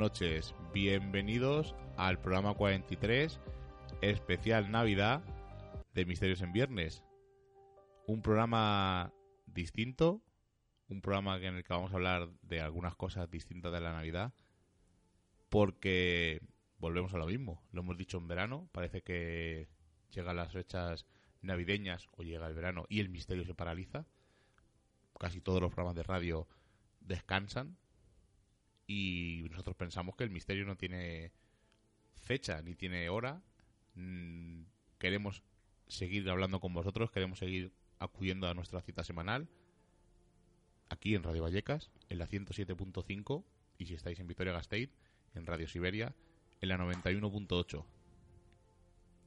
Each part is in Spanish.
Noches. Bienvenidos al programa 43, especial Navidad de Misterios en Viernes. Un programa distinto, un programa en el que vamos a hablar de algunas cosas distintas de la Navidad, porque volvemos a lo mismo. Lo hemos dicho en verano, parece que llegan las fechas navideñas o llega el verano y el misterio se paraliza. Casi todos los programas de radio descansan y nosotros pensamos que el misterio no tiene fecha ni tiene hora. Mm, queremos seguir hablando con vosotros, queremos seguir acudiendo a nuestra cita semanal aquí en Radio Vallecas, en la 107.5 y si estáis en Vitoria Gasteiz, en Radio Siberia, en la 91.8.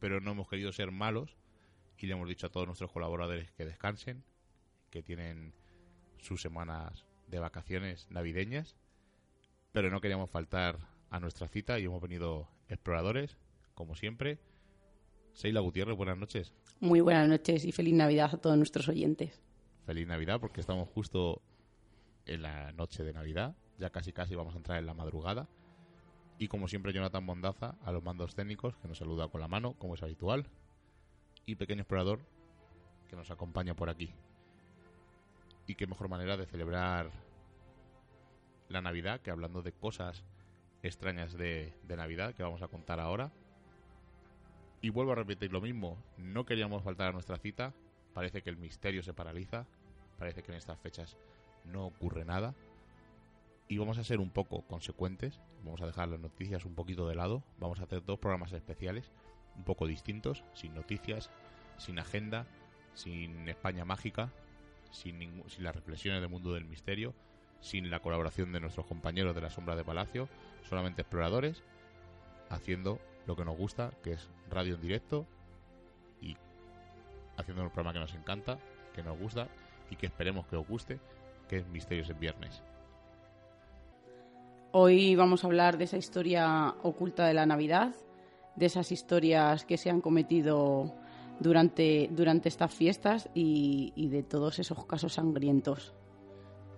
Pero no hemos querido ser malos y le hemos dicho a todos nuestros colaboradores que descansen, que tienen sus semanas de vacaciones navideñas pero no queríamos faltar a nuestra cita y hemos venido exploradores, como siempre. Seila Gutiérrez, buenas noches. Muy buenas noches y feliz Navidad a todos nuestros oyentes. Feliz Navidad porque estamos justo en la noche de Navidad, ya casi casi vamos a entrar en la madrugada. Y como siempre Jonathan Mondaza a los mandos técnicos que nos saluda con la mano, como es habitual. Y pequeño explorador que nos acompaña por aquí. Y qué mejor manera de celebrar la Navidad, que hablando de cosas extrañas de, Navidad que vamos a contar ahora. Y vuelvo a repetir lo mismo, no queríamos faltar a nuestra cita, parece que el misterio se paraliza, parece que en estas fechas no ocurre nada. Y vamos a ser un poco consecuentes, vamos a dejar las noticias un poquito de lado, vamos a hacer dos programas especiales, un poco distintos, sin noticias, sin agenda, sin España mágica, sin, sin las reflexiones del mundo del misterio, sin la colaboración de nuestros compañeros de la Sombra de Palacio, solamente exploradores, haciendo lo que nos gusta, que es radio en directo y haciendo un programa que nos encanta, que nos gusta y que esperemos que os guste, que es Misterios en Viernes. Hoy vamos a hablar de esa historia oculta de la Navidad, de esas historias que se han cometido durante, durante estas fiestas y, y de todos esos casos sangrientos.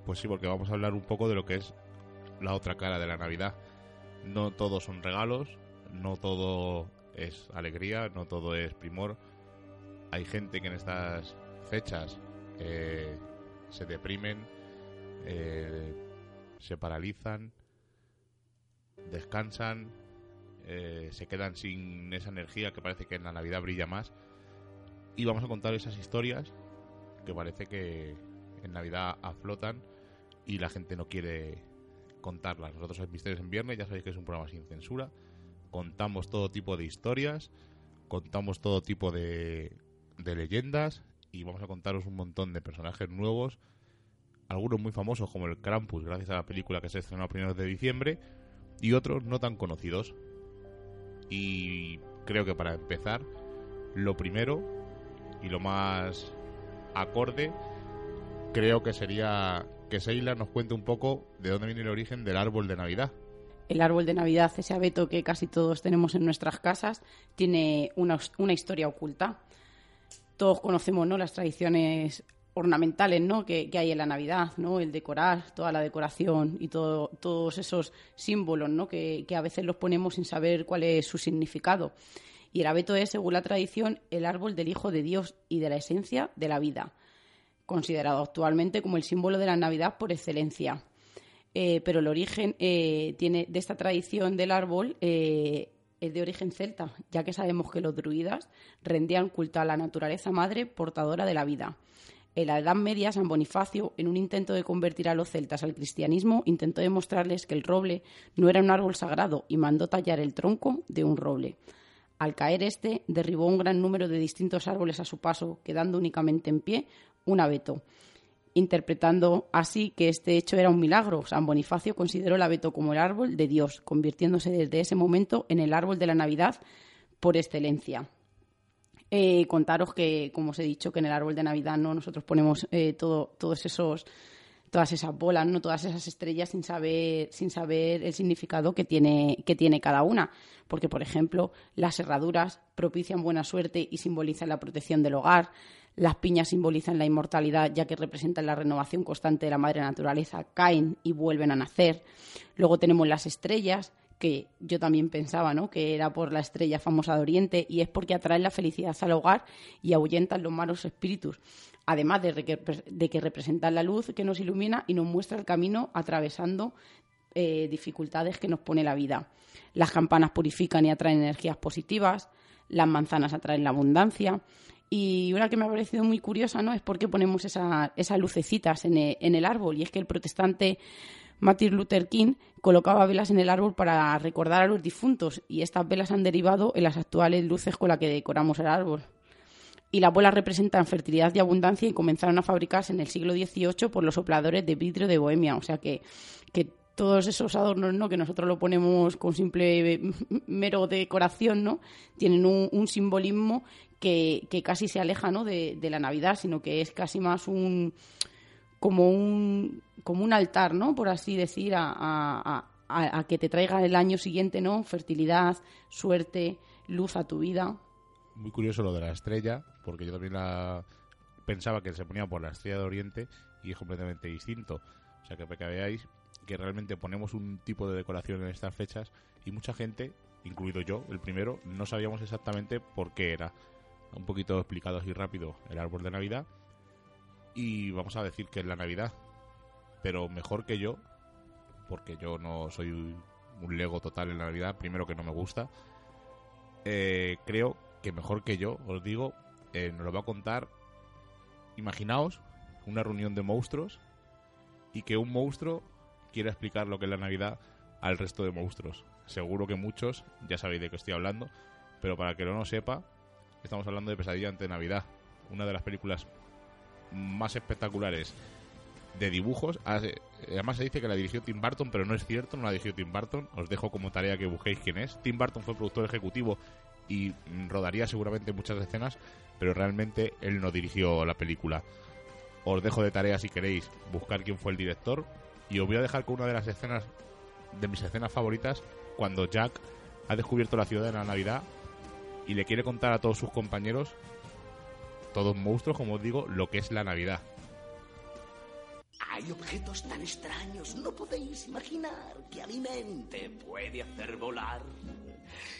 Pues sí, porque vamos a hablar un poco de lo que es la otra cara de la Navidad. No todos son regalos, no todo es alegría, no todo es primor. Hay gente que en estas fechas eh, se deprimen, eh, se paralizan, descansan, eh, se quedan sin esa energía que parece que en la Navidad brilla más. Y vamos a contar esas historias que parece que en Navidad aflotan y la gente no quiere contarlas. Nosotros en Misterios en Viernes ya sabéis que es un programa sin censura. Contamos todo tipo de historias, contamos todo tipo de, de leyendas y vamos a contaros un montón de personajes nuevos, algunos muy famosos como el Krampus, gracias a la película que se estrenó a primeros de diciembre, y otros no tan conocidos. Y creo que para empezar, lo primero y lo más acorde, creo que sería que Seila nos cuente un poco de dónde viene el origen del árbol de Navidad. El árbol de Navidad, ese abeto que casi todos tenemos en nuestras casas, tiene una, historia oculta. Todos conocemos ¿no? las tradiciones ornamentales ¿no? que, hay en la Navidad, ¿no? el decorar, toda la decoración y todo, todos esos símbolos ¿no? que, a veces los ponemos sin saber cuál es su significado. Y el abeto es, según la tradición, el árbol del Hijo de Dios y de la esencia de la vida, considerado actualmente como el símbolo de la Navidad por excelencia. Eh, pero el origen eh, tiene, de esta tradición del árbol eh, es de origen celta, ya que sabemos que los druidas rendían culto a la naturaleza madre portadora de la vida. En la Edad Media, San Bonifacio, en un intento de convertir a los celtas al cristianismo, intentó demostrarles que el roble no era un árbol sagrado y mandó tallar el tronco de un roble. Al caer este, derribó un gran número de distintos árboles a su paso, quedando únicamente en pie un abeto interpretando así que este hecho era un milagro. San Bonifacio consideró el abeto como el árbol de Dios, convirtiéndose desde ese momento en el árbol de la Navidad por excelencia. Eh, contaros que, como os he dicho, que en el árbol de Navidad no nosotros ponemos eh, todo, todos esos todas esas bolas, no todas esas estrellas sin saber sin saber el significado que tiene que tiene cada una, porque por ejemplo, las herraduras propician buena suerte y simbolizan la protección del hogar. Las piñas simbolizan la inmortalidad, ya que representan la renovación constante de la madre naturaleza, caen y vuelven a nacer. Luego tenemos las estrellas, que yo también pensaba, ¿no? Que era por la estrella famosa de Oriente y es porque atraen la felicidad al hogar y ahuyentan los malos espíritus. Además de que, representan la luz que nos ilumina y nos muestra el camino atravesando eh, dificultades que nos pone la vida. Las campanas purifican y atraen energías positivas, las manzanas atraen la abundancia. Y una que me ha parecido muy curiosa, ¿no? Es por qué ponemos esas lucecitas en el, en el árbol. Y es que el protestante Martin Luther King colocaba velas en el árbol para recordar a los difuntos. Y estas velas han derivado en las actuales luces con las que decoramos el árbol. Y las bolas representan fertilidad y abundancia y comenzaron a fabricarse en el siglo XVIII por los sopladores de vidrio de Bohemia. O sea que, que todos esos adornos ¿no? que nosotros lo ponemos con simple mero decoración, ¿no? tienen un, simbolismo que, casi se aleja ¿no? de, la Navidad, sino que es casi más un como un como un altar, ¿no? por así decir, a, a, que te traiga el año siguiente ¿no? fertilidad, suerte, luz a tu vida. Muy curioso lo de la estrella, porque yo también la pensaba que se ponía por la estrella de Oriente y es completamente distinto. O sea que para que veáis que realmente ponemos un tipo de decoración en estas fechas y mucha gente, incluido yo, el primero, no sabíamos exactamente por qué era. Un poquito explicado así rápido el árbol de Navidad y vamos a decir que es la Navidad, pero mejor que yo, porque yo no soy un lego total en la Navidad, primero que no me gusta, eh, creo que mejor que yo, os digo, eh, nos lo va a contar, imaginaos una reunión de monstruos y que un monstruo quiera explicar lo que es la Navidad al resto de monstruos. Seguro que muchos ya sabéis de qué estoy hablando, pero para que no sepa, estamos hablando de Pesadilla ante Navidad, una de las películas más espectaculares de dibujos. Ah, además se dice que la dirigió Tim Burton, pero no es cierto, no la dirigió Tim Burton. Os dejo como tarea que busquéis quién es. Tim Burton fue productor ejecutivo y rodaría seguramente muchas escenas, pero realmente él no dirigió la película. Os dejo de tarea si queréis buscar quién fue el director y os voy a dejar con una de las escenas, de mis escenas favoritas, cuando Jack ha descubierto la ciudad de la Navidad y le quiere contar a todos sus compañeros, todos monstruos, como os digo, lo que es la Navidad. Hay objetos tan extraños, no podéis imaginar que alimente puede hacer volar.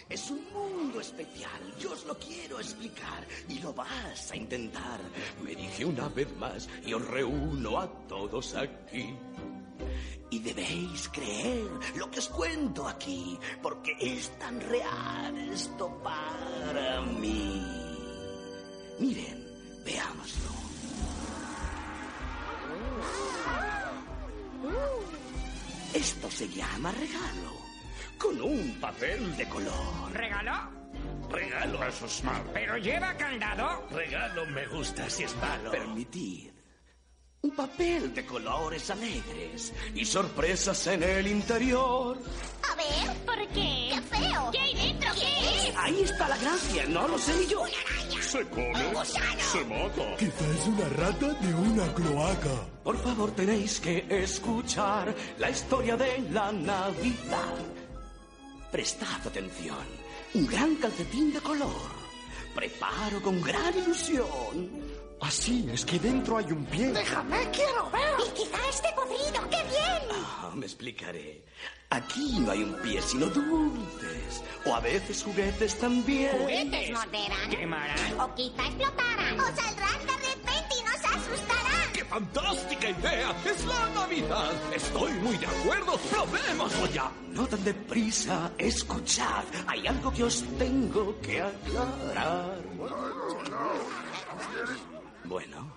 Es un mundo especial, yo os lo quiero explicar y lo vas a intentar. Me dije una vez más y os reúno a todos aquí. Y debéis creer lo que os cuento aquí, porque es tan real esto para mí. Miren, veámoslo. Esto se llama regalo, con un papel de color. ¿Regalo? Regalo. Eso es malo. ¿Pero lleva candado? Regalo me gusta si es malo. Permitid un papel de colores alegres y sorpresas en el interior. A ver, ¿por qué? ¡Qué feo! ¿Qué hay dentro? ¿Qué es? Ahí está la gracia, no lo sé ni yo. ¡Una araña! ¿Se come? ¡Un gusano! ¿Se mata? Quizá es una rata de una cloaca. Por favor, tenéis que escuchar la historia de la Navidad. Prestad atención. Un gran calcetín de color. Preparo con gran ilusión Así es que dentro hay un pie. Déjame, quiero ver. Y quizá esté podrido. ¡Qué bien! Ah, me explicaré. Aquí no hay un pie, sino dulces. O a veces juguetes también. ¿Les morderán? Quemarán. O quizá explotarán. O saldrán de repente y nos asustarán. ¡Qué fantástica idea! ¡Es la Navidad! Estoy muy de acuerdo. ¡Probémoslo ya! No tan deprisa, escuchad. Hay algo que os tengo que aclarar. Bueno,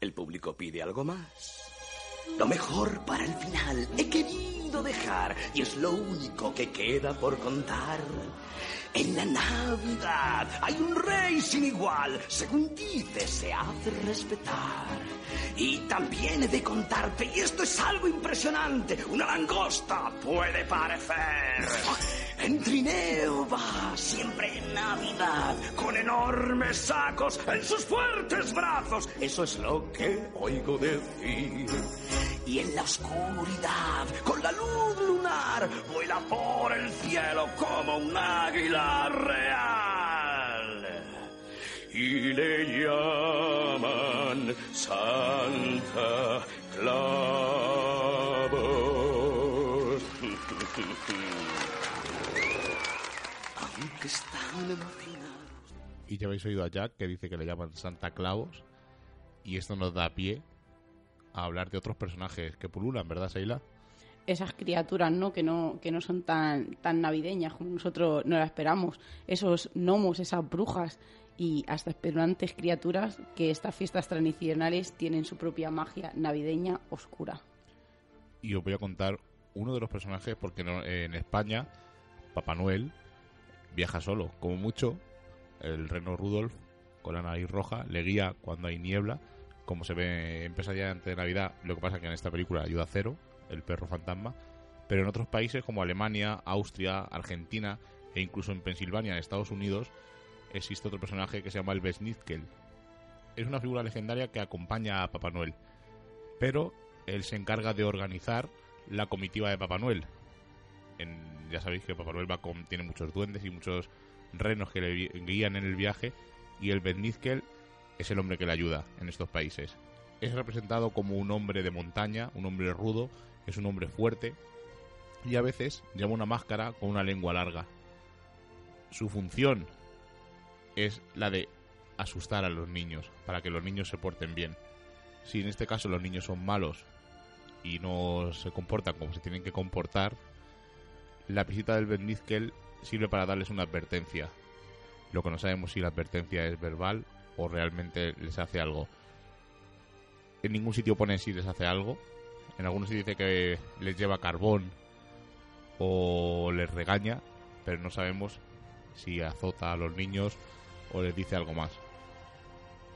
el público pide algo más. Lo mejor para el final he querido dejar y es lo único que queda por contar. En la Navidad hay un rey sin igual, según dice se hace respetar. Y también he de contarte, y esto es algo impresionante, una langosta puede parecer. En trineo va siempre en Navidad, con enormes sacos en sus fuertes brazos. Eso es lo que oigo decir. Y en la oscuridad, con la luz lunar, vuela por el cielo como un águila real. Y le llaman Santa Claus. Aunque están emocionados. Y ya habéis oído a Jack que dice que le llaman Santa Claus. Y esto nos da pie a hablar de otros personajes que pululan, ¿verdad, Seila? Esas criaturas, ¿no? Que no, que no son tan, tan navideñas como nosotros no las esperamos. Esos gnomos, esas brujas y hasta esperantes criaturas que estas fiestas tradicionales tienen su propia magia navideña oscura. Y os voy a contar uno de los personajes porque no- en España Papá Noel viaja solo. Como mucho, el reno Rudolf con la nariz roja le guía cuando hay niebla, como se ve en Pesadilla antes de Navidad. Lo que pasa que en esta película ayuda a cero, el perro fantasma. Pero en otros países como Alemania, Austria, Argentina e incluso en Pensilvania, en Estados Unidos, existe otro personaje que se llama el Besnitkel. Es una figura legendaria que acompaña a Papá Noel. Pero él se encarga de organizar la comitiva de Papá Noel. En- ya sabéis que Papá Noel va con, tiene muchos duendes y muchos renos que le guían en el viaje y el Benizkel es el hombre que le ayuda en estos países. Es representado como un hombre de montaña, un hombre rudo, es un hombre fuerte y a veces lleva una máscara con una lengua larga. Su función es la de asustar a los niños, para que los niños se porten bien. Si en este caso los niños son malos y no se comportan como se tienen que comportar, la visita del Benizkel sirve para darles una advertencia. Lo que no sabemos si la advertencia es verbal o realmente les hace algo. En ningún sitio pone si les hace algo. En algunos sitios dice que les lleva carbón o les regaña, pero no sabemos si azota a los niños o les dice algo más.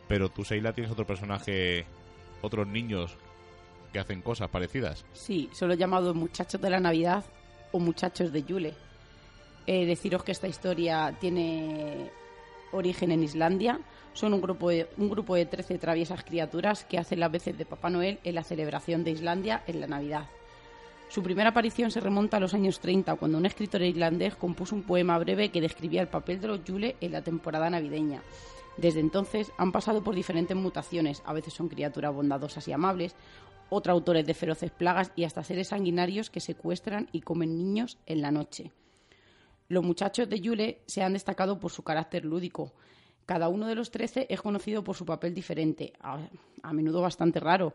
Pero tú, Seila, tienes otro personaje, otros niños que hacen cosas parecidas. Sí, son los llamados muchachos de la Navidad o muchachos de Yule. Eh, deciros que esta historia tiene origen en Islandia. Son un grupo, de, un grupo de 13 traviesas criaturas que hacen las veces de Papá Noel en la celebración de Islandia en la Navidad. Su primera aparición se remonta a los años 30, cuando un escritor irlandés compuso un poema breve que describía el papel de los Yule en la temporada navideña. Desde entonces han pasado por diferentes mutaciones, a veces son criaturas bondadosas y amables, otros autores de feroces plagas y hasta seres sanguinarios que secuestran y comen niños en la noche. Los muchachos de Yule se han destacado por su carácter lúdico. Cada uno de los trece es conocido por su papel diferente, a, menudo bastante raro.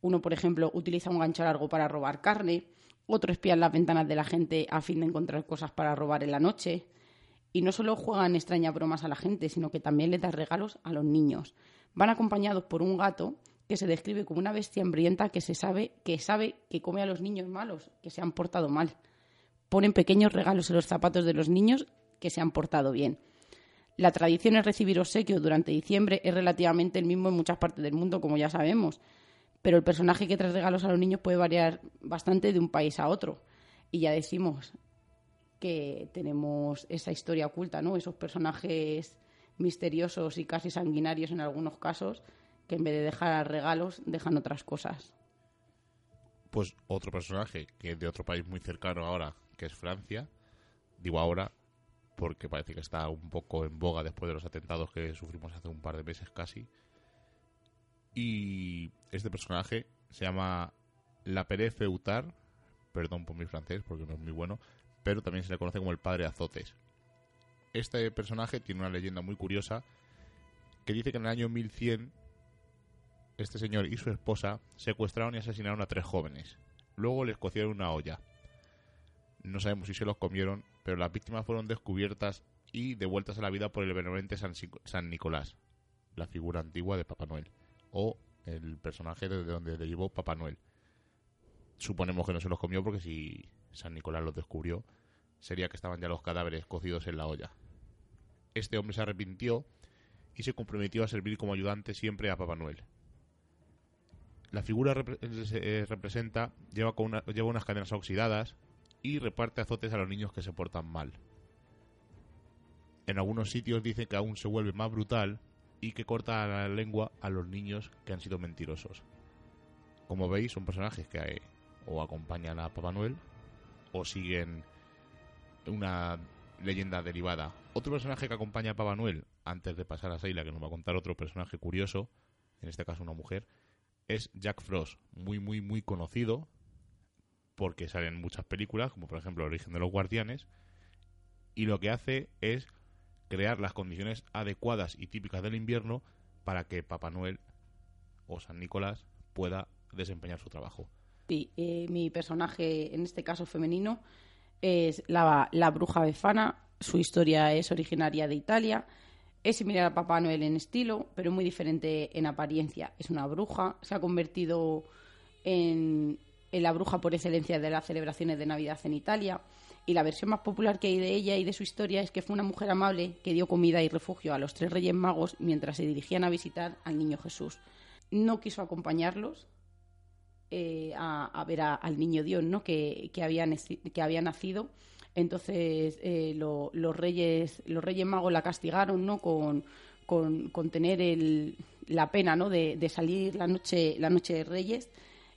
Uno, por ejemplo, utiliza un gancho largo para robar carne, otro espía en las ventanas de la gente a fin de encontrar cosas para robar en la noche. Y no solo juegan extrañas bromas a la gente, sino que también les dan regalos a los niños. Van acompañados por un gato que se describe como una bestia hambrienta que se sabe que sabe que come a los niños malos, que se han portado mal. Ponen pequeños regalos en los zapatos de los niños que se han portado bien. La tradición de recibir obsequios durante diciembre es relativamente el mismo en muchas partes del mundo, como ya sabemos, pero el personaje que trae regalos a los niños puede variar bastante de un país a otro. Y ya decimos que tenemos esa historia oculta, ¿no? Esos personajes misteriosos y casi sanguinarios en algunos casos, que en vez de dejar regalos, dejan otras cosas. Pues otro personaje que es de otro país muy cercano ahora, que es Francia. Digo ahora porque parece que está un poco en boga después de los atentados que sufrimos hace un par de meses casi. Y este personaje se llama La Pere Feutar, perdón por mi francés porque no es muy bueno, pero también se le conoce como el padre Azotes. Este personaje tiene una leyenda muy curiosa que dice que en el año 1100 este señor y su esposa secuestraron y asesinaron a tres jóvenes. Luego les cocieron una olla. No sabemos si se los comieron, pero las víctimas fueron descubiertas y devueltas a la vida por el benevolente San, San Nicolás, la figura antigua de Papá Noel, o el personaje de donde llevó Papá Noel. Suponemos que no se los comió porque si San Nicolás los descubrió, sería que estaban ya los cadáveres cocidos en la olla. Este hombre se arrepintió y se comprometió a servir como ayudante siempre a Papá Noel. La figura eh, representa, lleva, con lleva unas cadenas oxidadas y reparte azotes a los niños que se portan mal. En algunos sitios dicen que aún se vuelve más brutal y que corta la lengua a los niños que han sido mentirosos. Como veis, son personajes que eh, o acompañan a Papá Noel o siguen una leyenda derivada. Otro personaje que acompaña a Papá Noel, antes de pasar a Seila, que nos va a contar otro personaje curioso, en este caso una mujer, es Jack Frost, muy, muy, muy conocido, porque sale en muchas películas, como por ejemplo El origen de los guardianes, y lo que hace es crear las condiciones adecuadas y típicas del invierno para que Papá Noel o San Nicolás pueda desempeñar su trabajo. Sí, eh, mi personaje, en este caso femenino, es la, la bruja Befana. Su historia es originaria de Italia es similar a Papá Noel en estilo, pero muy diferente en apariencia. Es una bruja, se ha convertido en, la bruja por excelencia de las celebraciones de Navidad en Italia. Y la versión más popular que hay de ella y de su historia es que fue una mujer amable que dio comida y refugio a los tres reyes magos mientras se dirigían a visitar al niño Jesús. No quiso acompañarlos eh, a, ver al niño Dios ¿no? que, que, había, que había nacido entonces eh, los reyes los reyes magos la castigaron, ¿no? Con, con, tener la pena, ¿no? De, salir la noche la noche de Reyes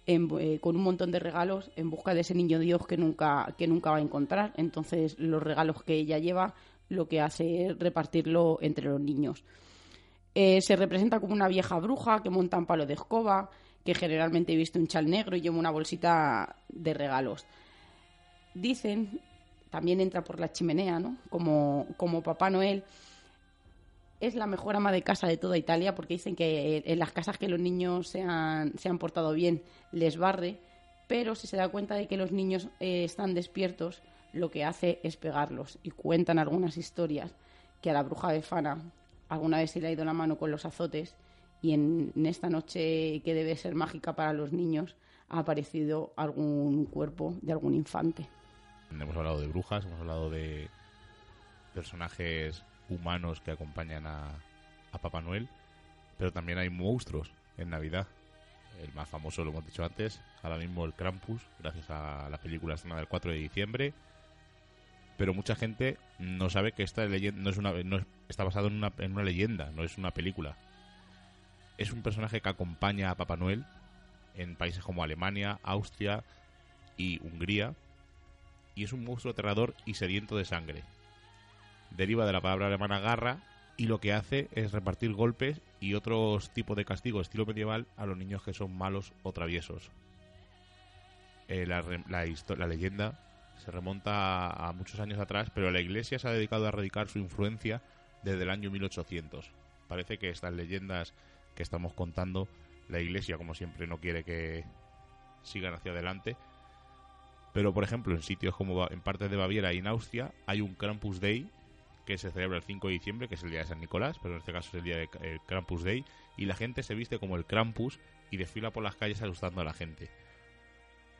eh, con un montón de regalos en busca de ese niño Dios que nunca que nunca va a encontrar. Entonces los regalos que ella lleva lo que hace es repartirlo entre los niños. Eh, se representa como una vieja bruja que monta un palo de escoba, que generalmente viste un chal negro y lleva una bolsita de regalos. Dicen también entra por la chimenea, ¿no? Como, como Papá Noel. Es la mejor ama de casa de toda Italia porque dicen que en las casas que los niños se han, se han portado bien les barre, pero si se da cuenta de que los niños eh, están despiertos, lo que hace es pegarlos. Y cuentan algunas historias que a la bruja de Fana alguna vez se le ha ido la mano con los azotes y en, en, esta noche que debe ser mágica para los niños ha aparecido algún cuerpo de algún infante. Hemos hablado de brujas, hemos hablado de personajes humanos que acompañan a, a Papá Noel, pero también hay monstruos en Navidad. El más famoso, lo hemos dicho antes, ahora mismo el Krampus, gracias a la película escena del 4 de diciembre. Pero mucha gente no sabe que esta leyenda no es una, no está basado en una, en una leyenda, no es una película. Es un personaje que acompaña a Papá Noel en países como Alemania, Austria y Hungría, y es un monstruo aterrador y sediento de sangre. Deriva de la palabra alemana garra y lo que hace es repartir golpes y otros tipos de castigo estilo medieval a los niños que son malos o traviesos. Eh, la, la, leyenda se remonta a, muchos años atrás, pero la iglesia se ha dedicado a erradicar su influencia desde el año 1800. Parece que estas leyendas que estamos contando, la iglesia, como siempre, no quiere que sigan hacia adelante, pero, por ejemplo, en sitios como en partes de Baviera y en Austria hay un Krampus Day que se celebra el 5 de diciembre, que es el día de San Nicolás, pero en este caso es el día de Krampus Day, y la gente se viste como el Krampus y desfila por las calles asustando a la gente.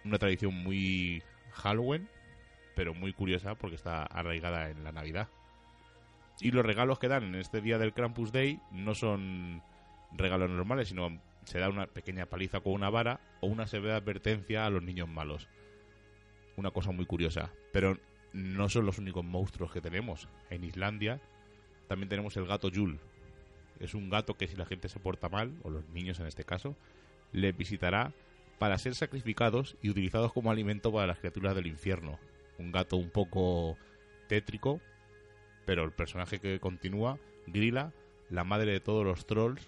Una tradición muy Halloween, pero muy curiosa porque está arraigada en la Navidad. Y los regalos que dan en este día del Krampus Day no son regalos normales, sino se da una pequeña paliza con una vara o una severa advertencia a los niños malos una cosa muy curiosa. Pero no son los únicos monstruos que tenemos. En Islandia también tenemos el gato Yul. Es un gato que si la gente se porta mal, o los niños en este caso, le visitará para ser sacrificados y utilizados como alimento para las criaturas del infierno. Un gato un poco tétrico, pero el personaje que continúa, Grilla, la madre de todos los trolls,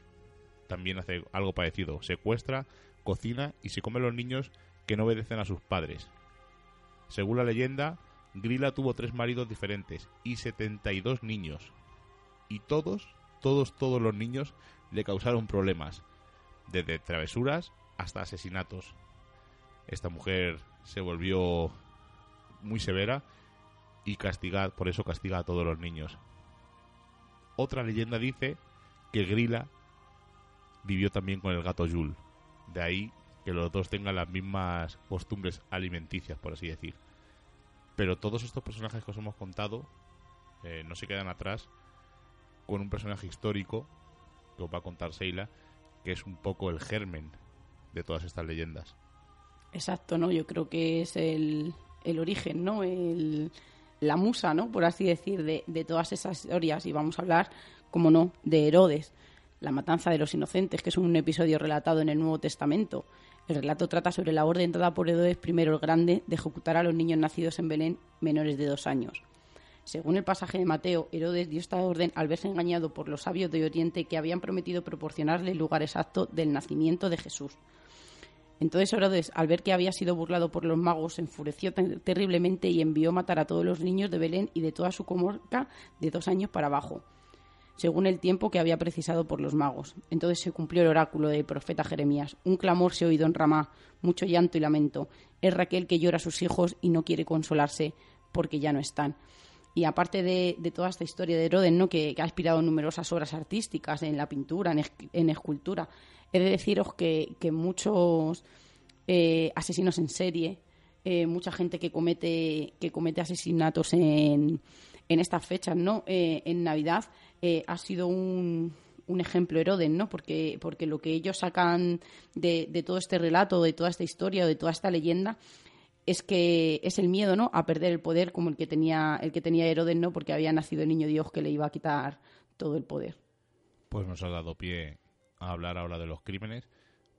también hace algo parecido. Secuestra, cocina y se come a los niños que no obedecen a sus padres. Según la leyenda, Grilla tuvo tres maridos diferentes y 72 niños. Y todos, todos, todos los niños le causaron problemas, desde travesuras hasta asesinatos. Esta mujer se volvió muy severa y castiga, por eso castiga a todos los niños. Otra leyenda dice que Grilla vivió también con el gato Yul. De ahí que los dos tengan las mismas costumbres alimenticias, por así decir. Pero todos estos personajes que os hemos contado eh, no se quedan atrás con un personaje histórico que os va a contar Seila, que es un poco el germen de todas estas leyendas. Exacto, ¿no? Yo creo que es el, el origen, ¿no? El, la musa, ¿no? Por así decir, de, de todas esas historias. Y vamos a hablar, como no, de Herodes, la matanza de los inocentes, que es un episodio relatado en el Nuevo Testamento. El relato trata sobre la orden dada por Herodes I el Grande de ejecutar a los niños nacidos en Belén menores de dos años. Según el pasaje de Mateo, Herodes dio esta orden al verse engañado por los sabios de Oriente que habían prometido proporcionarle el lugar exacto del nacimiento de Jesús. Entonces Herodes, al ver que había sido burlado por los magos, se enfureció terriblemente y envió matar a todos los niños de Belén y de toda su comarca de dos años para abajo, según el tiempo que había precisado por los magos. Entonces se cumplió el oráculo del profeta Jeremías. Un clamor se oído en Ramá, mucho llanto y lamento. Es Raquel que llora a sus hijos y no quiere consolarse porque ya no están. Y aparte de, toda esta historia de Herodes, ¿no? que, ha inspirado numerosas obras artísticas en la pintura, en, escultura, he de deciros que, muchos eh, asesinos en serie, eh, mucha gente que comete, que comete asesinatos en, en estas fechas, ¿no? Eh, en Navidad, ha sido un, ejemplo Herodes, ¿no? Porque, porque lo que ellos sacan de, de, todo este relato, de toda esta historia, de toda esta leyenda, es que es el miedo, ¿no? A perder el poder como el que tenía el que tenía Herodes, ¿no? Porque había nacido el niño Dios que le iba a quitar todo el poder. Pues nos ha dado pie a hablar ahora de los crímenes.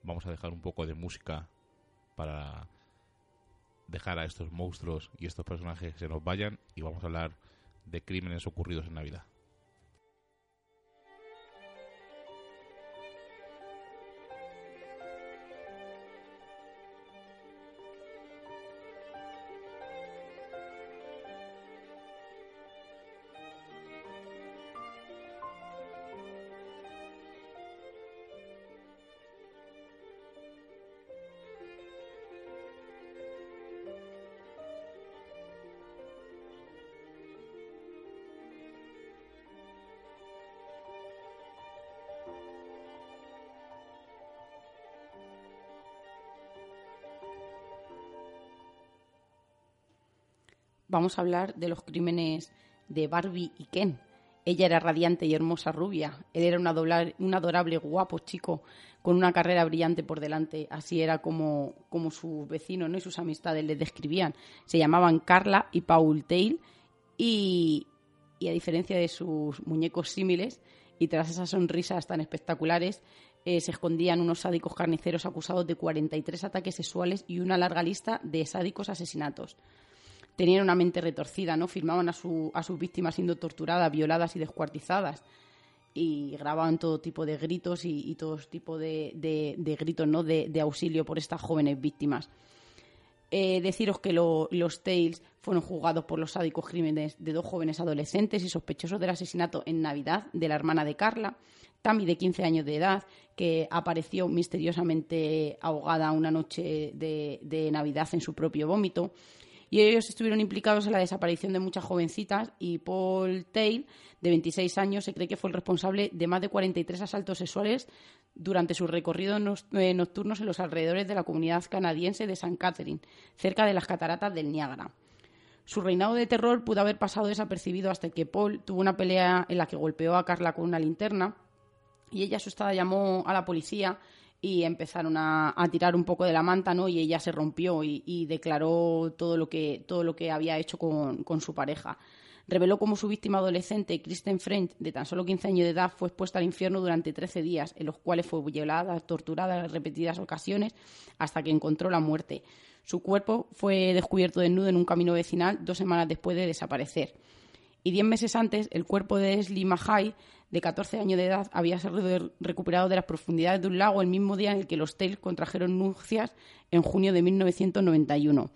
Vamos a dejar un poco de música para dejar a estos monstruos y estos personajes que se nos vayan y vamos a hablar de crímenes ocurridos en Navidad. Vamos a hablar de los crímenes de Barbie y Ken. Ella era radiante y hermosa rubia. Él era un, adorable, guapo chico con una carrera brillante por delante. Así era como, como sus vecinos ¿no? y sus amistades le describían. Se llamaban Carla y Paul Tail y, a diferencia de sus muñecos símiles y tras esas sonrisas tan espectaculares, eh, se escondían unos sádicos carniceros acusados de 43 ataques sexuales y una larga lista de sádicos asesinatos tenían una mente retorcida, ¿no? Firmaban a, su, a sus víctimas siendo torturadas, violadas y descuartizadas. Y grababan todo tipo de gritos y, todo tipo de, de, gritos, ¿no? De, auxilio por estas jóvenes víctimas. Eh, deciros que los Tales fueron juzgados por los sádicos crímenes de dos jóvenes adolescentes y sospechosos del asesinato en Navidad de la hermana de Carla, Tammy, de 15 años de edad, que apareció misteriosamente ahogada una noche de, de Navidad en su propio vómito, y ellos estuvieron implicados en la desaparición de muchas jovencitas y Paul Tail, de 26 años, se cree que fue el responsable de más de 43 asaltos sexuales durante sus recorridos eh, nocturnos en los alrededores de la comunidad canadiense de St. Catherine, cerca de las cataratas del Niágara. Su reinado de terror pudo haber pasado desapercibido hasta que Paul tuvo una pelea en la que golpeó a Carla con una linterna y ella asustada llamó a la policía y empezaron a, tirar un poco de la manta, ¿no? Y ella se rompió y, declaró todo lo que todo lo que había hecho con, su pareja. Reveló cómo su víctima adolescente, Kristen French, de tan solo 15 años de edad, fue expuesta al infierno durante 13 días, en los cuales fue violada, torturada en repetidas ocasiones, hasta que encontró la muerte. Su cuerpo fue descubierto desnudo en un camino vecinal dos semanas después de desaparecer. Y diez meses antes, el cuerpo de Leslie Mahai, de 14 años de edad, había sido recuperado de las profundidades de un lago el mismo día en el que los Tales contrajeron nupcias en junio de 1991.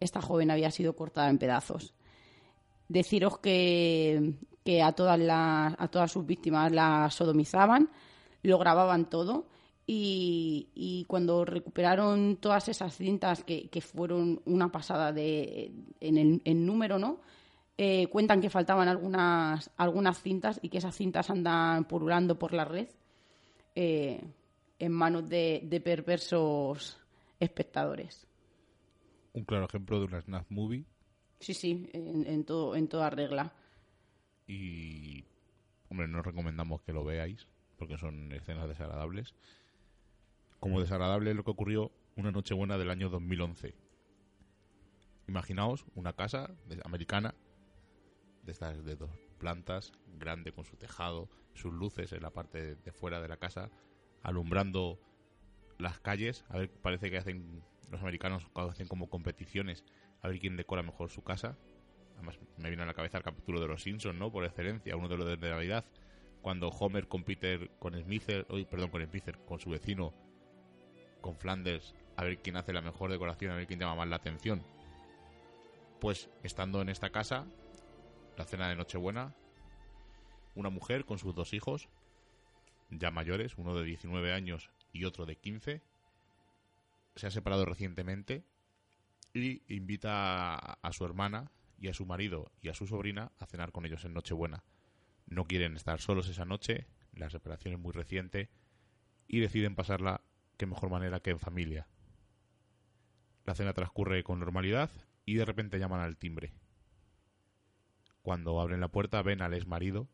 Esta joven había sido cortada en pedazos. Deciros que, que a, todas las, a todas sus víctimas las sodomizaban, lo grababan todo y, cuando recuperaron todas esas cintas que, fueron una pasada de, en el número, ¿no? Eh, cuentan que faltaban algunas, algunas cintas y que esas cintas andan pululando por la red eh, en manos de, perversos espectadores. Un claro ejemplo de una snap movie. Sí, sí, en, todo, en toda regla. Y, hombre, no recomendamos que lo veáis porque son escenas desagradables como desagradable lo que ocurrió una Nochebuena del año 2011. Imaginaos una casa americana de estas de dos plantas, grande con su tejado, sus luces en la parte de fuera de la casa, alumbrando las calles. A ver, parece que hacen los americanos hacen como competiciones a ver quién decora mejor su casa. Además, me viene a la cabeza el capítulo de los Simpsons, ¿no? Por excelencia, uno de los de Navidad, cuando Homer con Peter, con Smith, hoy perdón, con Smith, con su vecino, con Flanders a ver quién hace la mejor decoración, a ver quién llama más la atención. Pues estando en esta casa, la cena de Nochebuena, una mujer con sus dos hijos, ya mayores, uno de 19 años y otro de 15, se ha separado recientemente y invita a, su hermana y a su marido y a su sobrina a cenar con ellos en Nochebuena. No quieren estar solos esa noche, la separación es muy reciente y deciden pasarla qué mejor manera que en familia. La cena transcurre con normalidad y de repente llaman al timbre. Cuando abren la puerta ven al ex marido,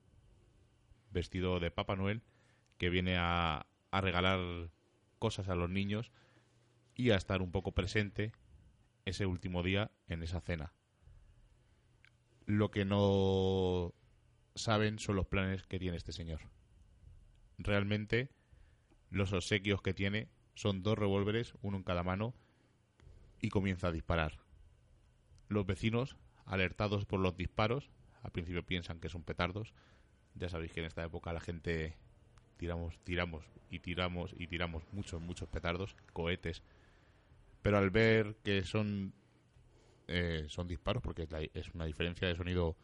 vestido de Papá Noel, que viene a, a regalar cosas a los niños y a estar un poco presente ese último día en esa cena. Lo que no saben son los planes que tiene este señor. Realmente los obsequios que tiene son dos revólveres, uno en cada mano, y comienza a disparar. Los vecinos, alertados por los disparos, al principio piensan que son petardos. Ya sabéis que en esta época la gente tiramos, tiramos y tiramos y tiramos muchos, muchos petardos, cohetes. Pero al ver que son eh, son disparos, porque es una diferencia de sonido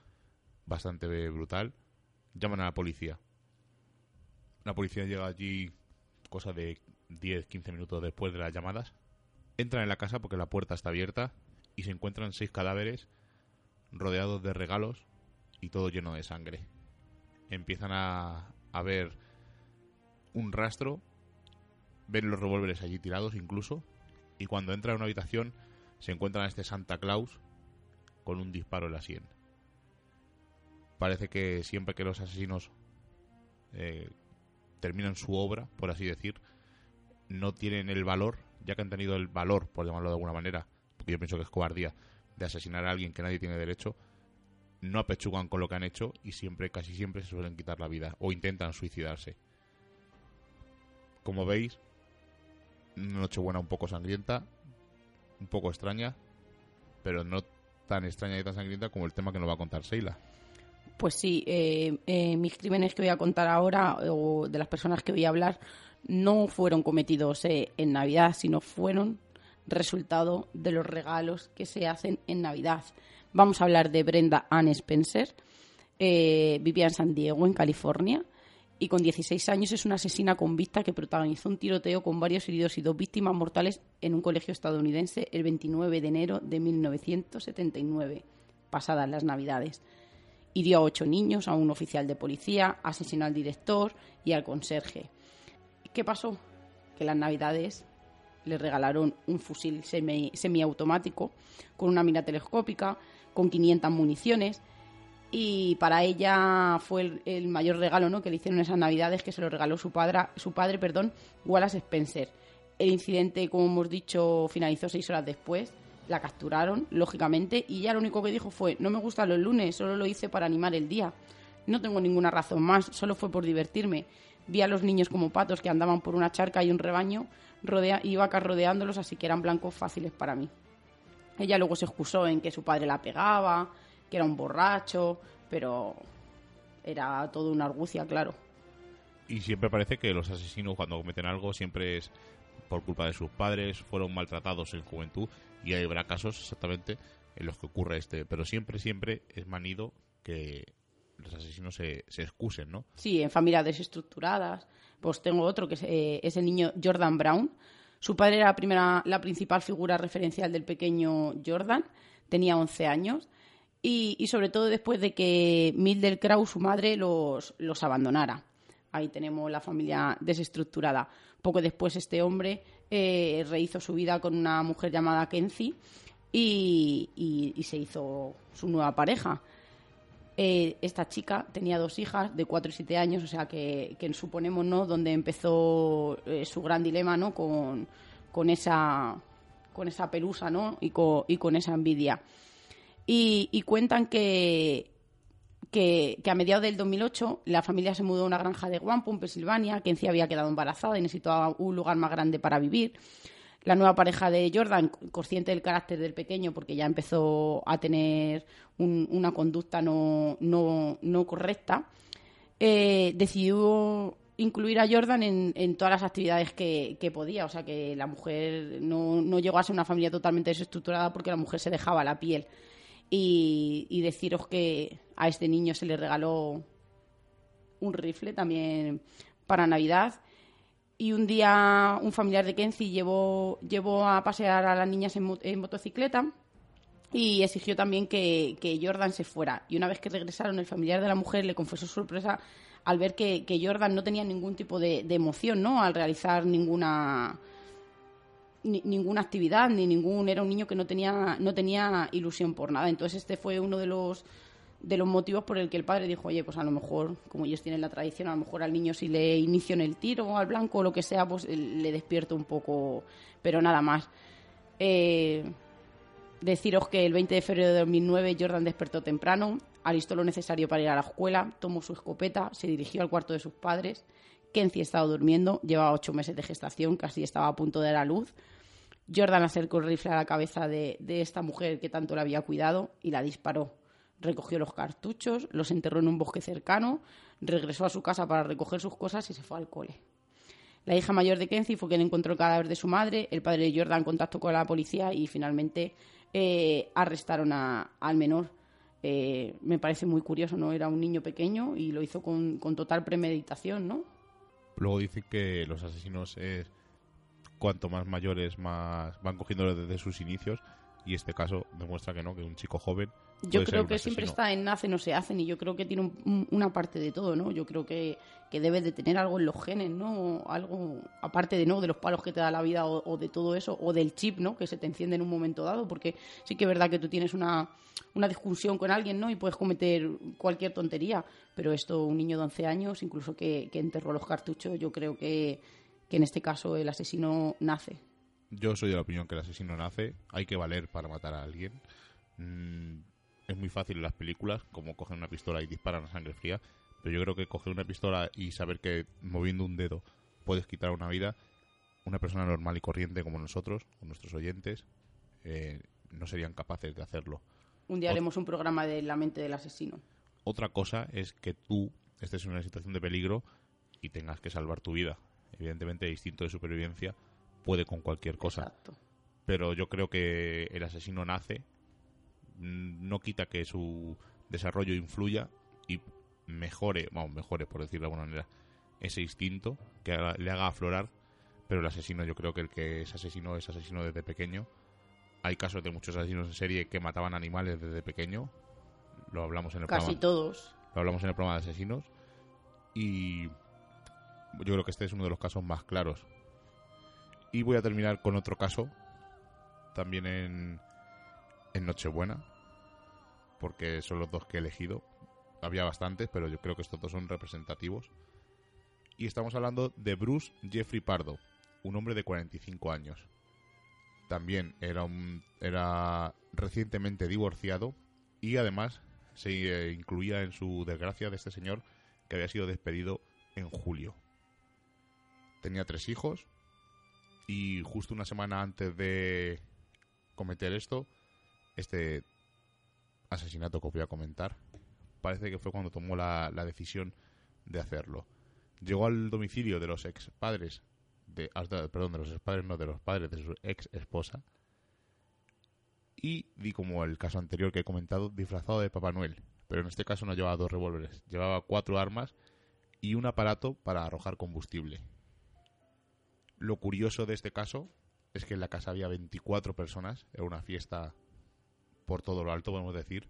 bastante brutal, llaman a la policía. La policía llega allí cosa de 10-15 minutos después de las llamadas, entran en la casa porque la puerta está abierta y se encuentran seis cadáveres rodeados de regalos y todo lleno de sangre. Empiezan a, a ver un rastro, ven los revólveres allí tirados incluso, y cuando entran a una habitación se encuentran a este Santa Claus con un disparo en la sien. Parece que siempre que los asesinos eh, terminan su obra, por así decir, no tienen el valor, ya que han tenido el valor, por llamarlo de alguna manera, porque yo pienso que es cobardía, de asesinar a alguien que nadie tiene derecho, no apechugan con lo que han hecho y siempre, casi siempre se suelen quitar la vida o intentan suicidarse. Como veis, una noche buena un poco sangrienta, un poco extraña, pero no tan extraña y tan sangrienta como el tema que nos va a contar Seila. Pues sí, eh, eh, mis crímenes que voy a contar ahora, o de las personas que voy a hablar, no fueron cometidos eh, en Navidad, sino fueron resultado de los regalos que se hacen en Navidad. Vamos a hablar de Brenda Ann Spencer. vivía en San Diego, en California, y con 16 años es una asesina convicta que protagonizó un tiroteo con varios heridos y dos víctimas mortales en un colegio estadounidense el 29 de enero de 1979, pasadas las Navidades. Hirió a ocho niños, a un oficial de policía, asesinó al director y al conserje. ¿Qué pasó? Que las navidades le regalaron un fusil semiautomático con una mira telescópica, con 500 municiones y para ella fue el, mayor regalo ¿no? que le hicieron esas navidades que se lo regaló su padre, su padre perdón, Wallace Spencer. El incidente, como hemos dicho, finalizó seis horas después la capturaron, lógicamente, y ya lo único que dijo fue, no me gustan los lunes, solo lo hice para animar el día. No tengo ninguna razón más, solo fue por divertirme. Vi a los niños como patos que andaban por una charca y un rebaño rodea, y vacas rodeándolos, así que eran blancos fáciles para mí. Ella luego se excusó en que su padre la pegaba, que era un borracho, pero era todo una argucia, claro. Y siempre parece que los asesinos cuando cometen algo siempre es por culpa de sus padres, fueron maltratados en juventud y habrá casos exactamente en los que ocurre este, pero siempre, siempre es manido que los asesinos se, se excusen, ¿no? Sí, en familias desestructuradas. Pues tengo otro que es, eh, es el niño Jordan Brown. Su padre era la, primera, la principal figura referencial del pequeño Jordan, tenía 11 años y, y sobre todo después de que Mildred Krause, su madre, los, los abandonara. Ahí tenemos la familia desestructurada. Poco después este hombre eh, rehizo su vida con una mujer llamada Kenzie y- y se hizo su nueva pareja. Eh, esta chica tenía dos hijas de 4 y 7 años, o sea que, que suponemos ¿no? donde empezó eh, su gran dilema ¿no? con, con, esa, con esa pelusa ¿no? y, con, y con esa envidia. Y, cuentan que, que, que a mediados del 2008 la familia se mudó a una granja de Wampum, Pensilvania. Kenzie había quedado embarazada y necesitaba un lugar más grande para vivir. La nueva pareja de Jordan, consciente del carácter del pequeño, porque ya empezó a tener un- una conducta no, no, no correcta, eh, decidió incluir a Jordan en, en todas las actividades que, que podía. O sea que la mujer no, no llegó a ser una familia totalmente desestructurada porque la mujer se dejaba la piel. Y, y deciros que a este niño se le regaló un rifle también para Navidad. Y un día un familiar de Kenzie llevó, llevó a pasear a las niñas en, en motocicleta y exigió también que, que Jordan se fuera. Y una vez que regresaron, el familiar de la mujer le confesó sorpresa al ver que, que Jordan no tenía ningún tipo de, de emoción, ¿no? Al realizar ninguna ni- ninguna actividad ni ningún era un niño que no tenía no tenía ilusión por nada. Entonces este fue uno de los de los motivos por el que el padre dijo, oye, pues a lo mejor, como ellos tienen la tradición, a lo mejor al niño si le inicio en el tiro al blanco o lo que sea, pues eh, le despierto un poco, pero nada más. Eh, deciros que el 20 de febrero de 2009 Jordan despertó temprano, alistó lo necesario para ir a la escuela, tomó su escopeta, se dirigió al cuarto de sus padres. Kenzie estaba durmiendo, llevaba ocho meses de gestación, casi estaba a punto de dar a luz. Jordan acercó el rifle a la cabeza de, de esta mujer que tanto la había cuidado y la disparó. Recogió los cartuchos, los enterró en un bosque cercano, regresó a su casa para recoger sus cosas y se fue al cole. La hija mayor de Kenzie fue quien encontró el cadáver de su madre. El padre de Jordan contactó con la policía y finalmente eh, arrestaron a- al menor. Eh, me parece muy curioso, ¿no? Era un niño pequeño y lo hizo con, con total premeditación, ¿no? Luego dicen que los asesinos es cuanto más mayores más van cogiéndolo desde sus inicios y este caso demuestra que no, que un chico joven Yo creo que siempre está en nace, no se hacen, y yo creo que tiene un- un- una parte de todo, ¿no? Yo creo que, que debes de tener algo en los genes, ¿no? Algo, aparte de, ¿no? De los palos que te da la vida o, o de todo eso, o del chip, ¿no? Que se te enciende en un momento dado, porque sí que es verdad que tú tienes una, una discusión con alguien, ¿no? Y puedes cometer cualquier tontería, pero esto, un niño de 11 años, incluso que, que enterró los cartuchos, yo creo que, que en este caso el asesino nace. Yo soy de la opinión que el asesino nace, hay que valer para matar a alguien. Mm, es muy fácil en las películas, como cogen una pistola y disparan a sangre fría, pero yo creo que coger una pistola y saber que moviendo un dedo puedes quitar una vida, una persona normal y corriente como nosotros, o nuestros oyentes, eh, no serían capaces de hacerlo. Un día Ot- haremos un programa de la mente del asesino. Otra cosa es que tú estés en una situación de peligro y tengas que salvar tu vida. Evidentemente el instinto de supervivencia puede con cualquier cosa. Exacto. pero yo creo que el asesino nace, no quita que su desarrollo influya y mejore, vamos, mejore por decirlo de alguna manera, ese instinto que haga- le haga aflorar, pero el asesino yo creo que el que es asesino es asesino desde pequeño. Hay casos de muchos asesinos en serie que mataban animales desde pequeño, lo hablamos en el Casi programa todos. lo hablamos en el programa de asesinos y yo creo que este es uno de los casos más claros. Y voy a terminar con otro caso, también en, en Nochebuena, porque son los dos que he elegido. Había bastantes, pero yo creo que estos dos son representativos. Y estamos hablando de Bruce Jeffrey Pardo, un hombre de 45 años. También era, un, era recientemente divorciado y además se eh, incluía en su desgracia de este señor que había sido despedido en julio. Tenía tres hijos y justo una semana antes de cometer esto, este asesinato que os voy a comentar parece que fue cuando tomó la, la decisión de hacerlo. Llegó al domicilio de los ex padres, de, ah, perdón, de los ex padres, no, de los padres de su ex esposa, y di como el caso anterior que he comentado, disfrazado de Papá Noel. Pero en este caso no llevaba dos revólveres, llevaba cuatro armas y un aparato para arrojar combustible. Lo curioso de este caso es que en la casa había 24 personas, era una fiesta por todo lo alto, podemos decir,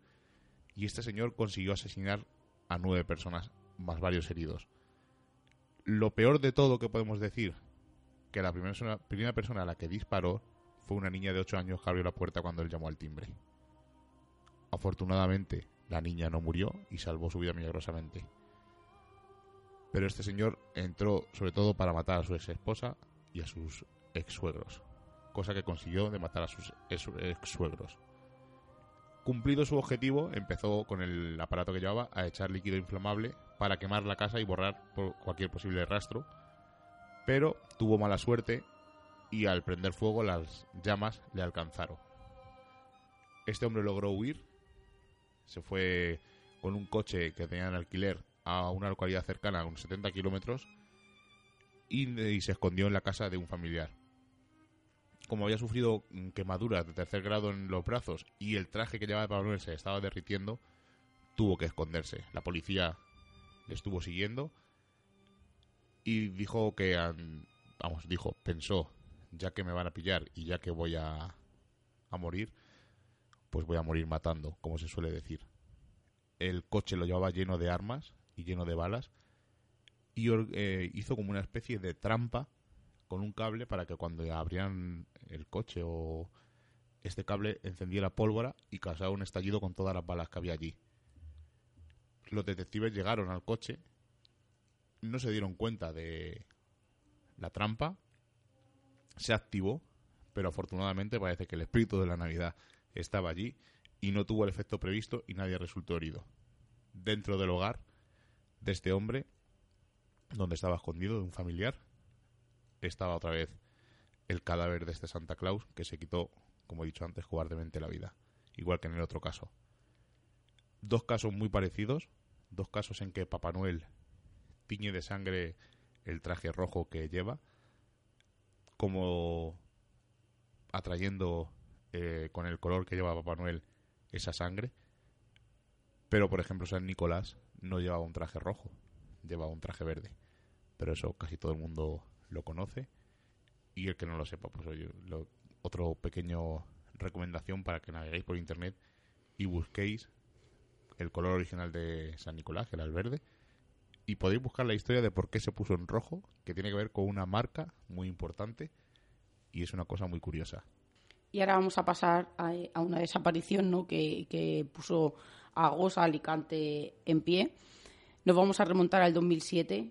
y este señor consiguió asesinar a nueve personas, más varios heridos. Lo peor de todo que podemos decir, que la primera persona, a la que disparó fue una niña de 8 años que abrió la puerta cuando él llamó al timbre. Afortunadamente, la niña no murió y salvó su vida milagrosamente. Pero este señor entró sobre todo para matar a su ex esposa y a sus ex suegros, cosa que consiguió de matar a sus ex suegros. Cumplido su objetivo, empezó con el aparato que llevaba a echar líquido inflamable para quemar la casa y borrar cualquier posible rastro, pero tuvo mala suerte y al prender fuego las llamas le alcanzaron. Este hombre logró huir, se fue con un coche que tenía en alquiler a una localidad cercana, a unos 70 kilómetros, y, se escondió en la casa de un familiar. Como había sufrido quemaduras de tercer grado en los brazos y el traje que llevaba Pablo se estaba derritiendo, tuvo que esconderse. La policía le estuvo siguiendo y dijo que, vamos, dijo, pensó ya que me van a pillar y ya que voy a, a morir, pues voy a morir matando, como se suele decir. El coche lo llevaba lleno de armas y lleno de balas y eh, hizo como una especie de trampa con un cable para que cuando abrían el coche o este cable encendiera pólvora y causara un estallido con todas las balas que había allí. Los detectives llegaron al coche, no se dieron cuenta de la trampa se activó, pero afortunadamente parece que el espíritu de la Navidad estaba allí y no tuvo el efecto previsto y nadie resultó herido. Dentro del hogar de este hombre, donde estaba escondido de un familiar, estaba otra vez el cadáver de este Santa Claus que se quitó, como he dicho antes, cobardemente la vida, igual que en el otro caso. Dos casos muy parecidos, dos casos en que Papá Noel tiñe de sangre el traje rojo que lleva, como atrayendo eh, con el color que lleva Papá Noel esa sangre. Pero, por ejemplo, San Nicolás no llevaba un traje rojo, llevaba un traje verde. Pero eso casi todo el mundo lo conoce. Y el que no lo sepa, pues oye, otro pequeño recomendación para que naveguéis por internet y busquéis el color original de San Nicolás, que era el verde, y podéis buscar la historia de por qué se puso en rojo, que tiene que ver con una marca muy importante y es una cosa muy curiosa. Y ahora vamos a pasar a, una desaparición ¿no? que, puso a Gosa Alicante en pie. Nos vamos a remontar al 2007,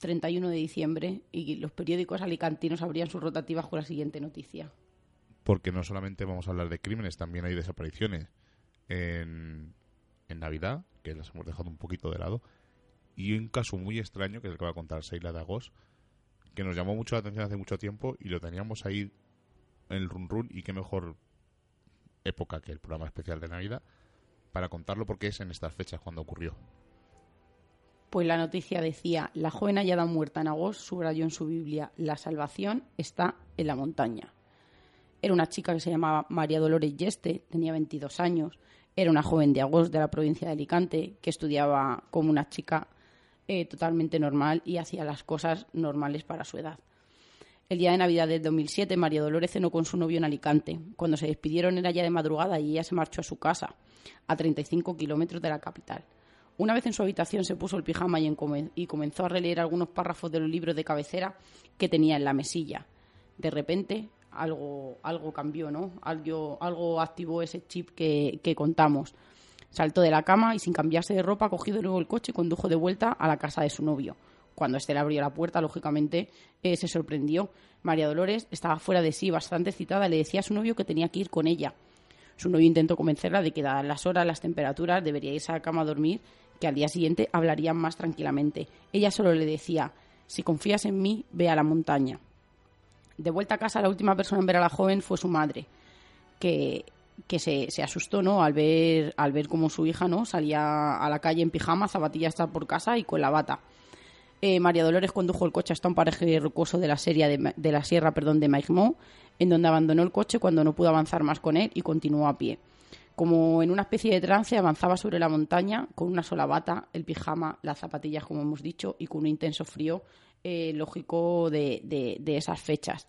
31 de diciembre, y los periódicos alicantinos abrían sus rotativas con la siguiente noticia. Porque no solamente vamos a hablar de crímenes, también hay desapariciones. En, en Navidad, que las hemos dejado un poquito de lado, y un caso muy extraño, que es el que va a contar Seila de Agos, que nos llamó mucho la atención hace mucho tiempo y lo teníamos ahí en el run run y qué mejor época que el programa especial de Navidad para contarlo porque es en estas fechas cuando ocurrió. Pues la noticia decía, la joven hallada muerta en agosto subrayó en su Biblia, la salvación está en la montaña. Era una chica que se llamaba María Dolores Yeste, tenía 22 años, era una joven de agosto de la provincia de Alicante que estudiaba como una chica eh, totalmente normal y hacía las cosas normales para su edad. El día de Navidad del 2007, María Dolores cenó con su novio en Alicante. Cuando se despidieron era ya de madrugada y ella se marchó a su casa, a 35 kilómetros de la capital. Una vez en su habitación se puso el pijama y, y comenzó a releer algunos párrafos de los libros de cabecera que tenía en la mesilla. De repente, algo, algo cambió, ¿no? Algo, algo activó ese chip que, que contamos. Saltó de la cama y sin cambiarse de ropa cogió de nuevo el coche y condujo de vuelta a la casa de su novio. Cuando éste le abrió la puerta, lógicamente, eh, se sorprendió. María Dolores estaba fuera de sí, bastante excitada. Le decía a su novio que tenía que ir con ella. Su novio intentó convencerla de que, dadas las horas, las temperaturas, debería irse a la cama a dormir, que al día siguiente hablarían más tranquilamente. Ella solo le decía, si confías en mí, ve a la montaña. De vuelta a casa, la última persona en ver a la joven fue su madre, que que se, se asustó, ¿no? Al ver, al ver cómo su hija, ¿no? Salía a la calle en pijama, zapatillas por casa y con la bata. Eh, María Dolores condujo el coche hasta un paraje rocoso de la, serie de, la sierra perdón, de Maigmó, en donde abandonó el coche cuando no pudo avanzar más con él y continuó a pie. Como en una especie de trance, avanzaba sobre la montaña con una sola bata, el pijama, las zapatillas, como hemos dicho, y con un intenso frío eh, lógico de, de- de esas fechas.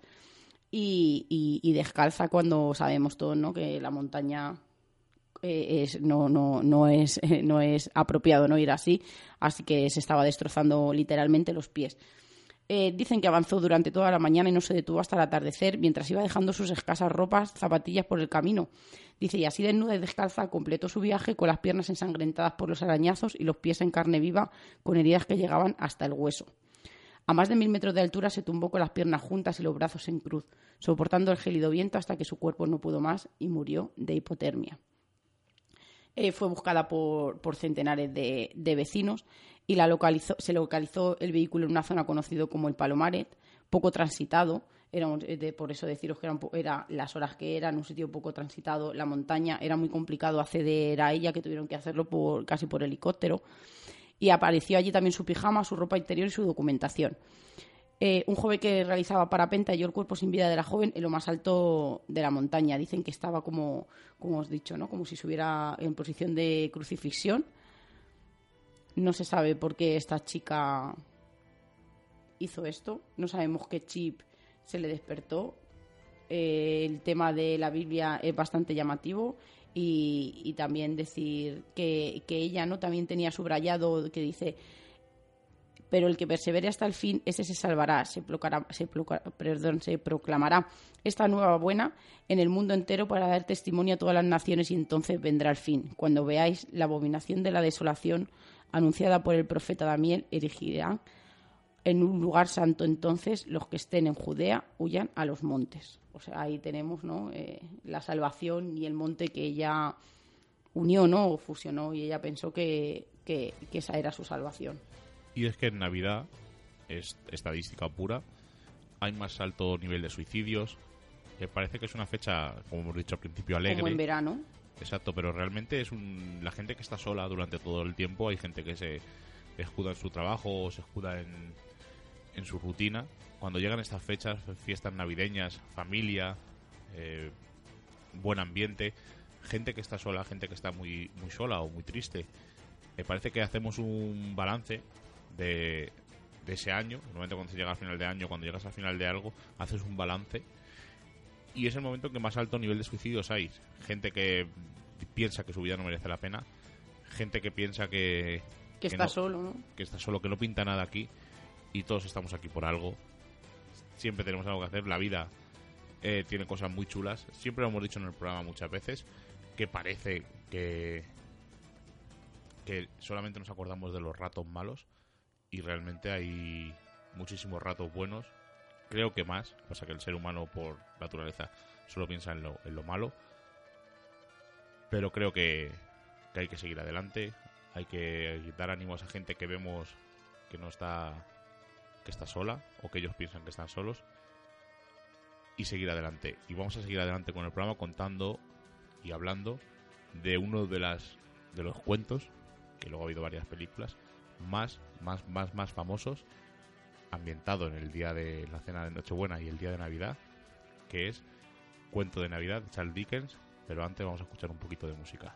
Y, y- descalza cuando sabemos todos ¿no? que la montaña eh, es, no, no, no, es, no es apropiado no ir así, así que se estaba destrozando literalmente los pies. Eh, dicen que avanzó durante toda la mañana y no se detuvo hasta el atardecer, mientras iba dejando sus escasas ropas, zapatillas por el camino. Dice, y así desnuda y descalza completó su viaje con las piernas ensangrentadas por los arañazos y los pies en carne viva, con heridas que llegaban hasta el hueso. A más de mil metros de altura se tumbó con las piernas juntas y los brazos en cruz, soportando el gélido viento hasta que su cuerpo no pudo más y murió de hipotermia. Eh, fue buscada por, por centenares de, de vecinos y la localizó, se localizó el vehículo en una zona conocido como el Palomaret, poco transitado. Era eh, por eso deciros que eran, era las horas que eran, un sitio poco transitado. La montaña era muy complicado acceder a ella, que tuvieron que hacerlo casi por helicóptero. Y apareció allí también su pijama, su ropa interior y su documentación. Eh, un joven que realizaba parapente halló el cuerpo sin vida de la joven en lo más alto de la montaña. Dicen que estaba como, como os he dicho, ¿no? como si estuviera en posición de crucifixión. No se sabe por qué esta chica hizo esto. No sabemos qué chip se le despertó. Eh, el tema de la Biblia es bastante llamativo y, también decir que, que ella no también tenía subrayado que dice pero el que persevere hasta el fin, ese se salvará, se, perdón, se proclamará esta nueva buena en el mundo entero para dar testimonio a todas las naciones y entonces vendrá el fin. Cuando veáis la abominación de la desolación anunciada por el profeta Daniel, erigirán en un lugar santo entonces los que estén en Judea huyan a los montes. O sea, ahí tenemos ¿no? Eh, la salvación y el monte que ella unió ¿no? o fusionó y ella pensó que, que- que esa era su salvación. Y es que en Navidad, es estadística pura, hay más alto nivel de suicidios. Que parece que es una fecha, como hemos dicho al principio, alegre. Como en verano. Exacto, pero realmente es un, la gente que está sola durante todo el tiempo. Hay gente que se escuda en su trabajo o se escuda en, en su rutina. Cuando llegan estas fechas, fiestas navideñas, familia, eh, buen ambiente, gente que está sola, gente que está muy, muy sola o muy triste. Me parece que hacemos un balance de, de ese año. Normalmente cuando se llega al final de año, cuando llegas al final de algo, haces un balance. Y es el momento en que más alto nivel de suicidios hay. Gente que piensa que su vida no merece la pena. Gente que piensa que, Que está no- solo, ¿no? que está solo, que no pinta nada aquí. Y todos estamos aquí por algo. Siempre tenemos algo que hacer. La vida eh, tiene cosas muy chulas. Siempre lo hemos dicho en el programa muchas veces. Que parece que, que solamente nos acordamos de los ratos malos. Y realmente hay muchísimos ratos buenos. Creo que más. Pasa que el ser humano por naturaleza solo piensa en lo, en lo malo. Pero creo que, que hay que seguir adelante. Hay que dar ánimos a gente que vemos que no está que está sola o que ellos piensan que están solos y seguir adelante. Y vamos a seguir adelante con el programa contando y hablando de uno de las de los cuentos que luego ha habido varias películas más más más más famosos ambientado en el día de la cena de Nochebuena y el día de Navidad, que es Cuento de Navidad de Charles Dickens, pero antes vamos a escuchar un poquito de música.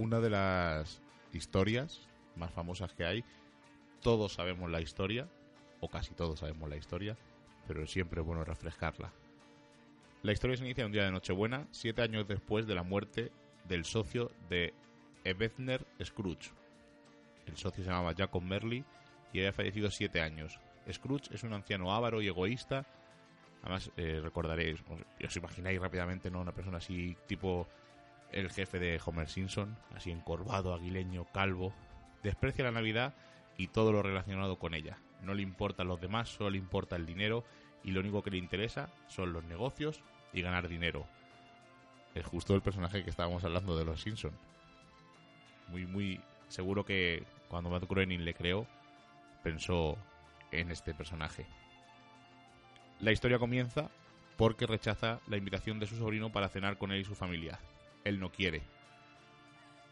Una de las historias más famosas que hay, todos sabemos la historia, o casi todos sabemos la historia, pero siempre es bueno refrescarla. La historia se inicia un día de Nochebuena, siete años después de la muerte del socio de Ebenezer Scrooge. El socio se llamaba Jacob Merley y había fallecido siete años. Scrooge es un anciano avaro y egoísta. Además, eh, recordaréis, os imagináis rápidamente, ¿no? Una persona así, tipo el jefe de Homer Simpson, así encorvado, aguileño, calvo. Desprecia la Navidad y todo lo relacionado con ella. No le importan los demás, solo le importa el dinero y lo único que le interesa son los negocios y ganar dinero. Es justo el personaje que estábamos hablando de los Simpson. Muy, muy seguro que cuando Matt Groening le creó, pensó en este personaje. La historia comienza porque rechaza la invitación de su sobrino para cenar con él y su familia. Él no quiere.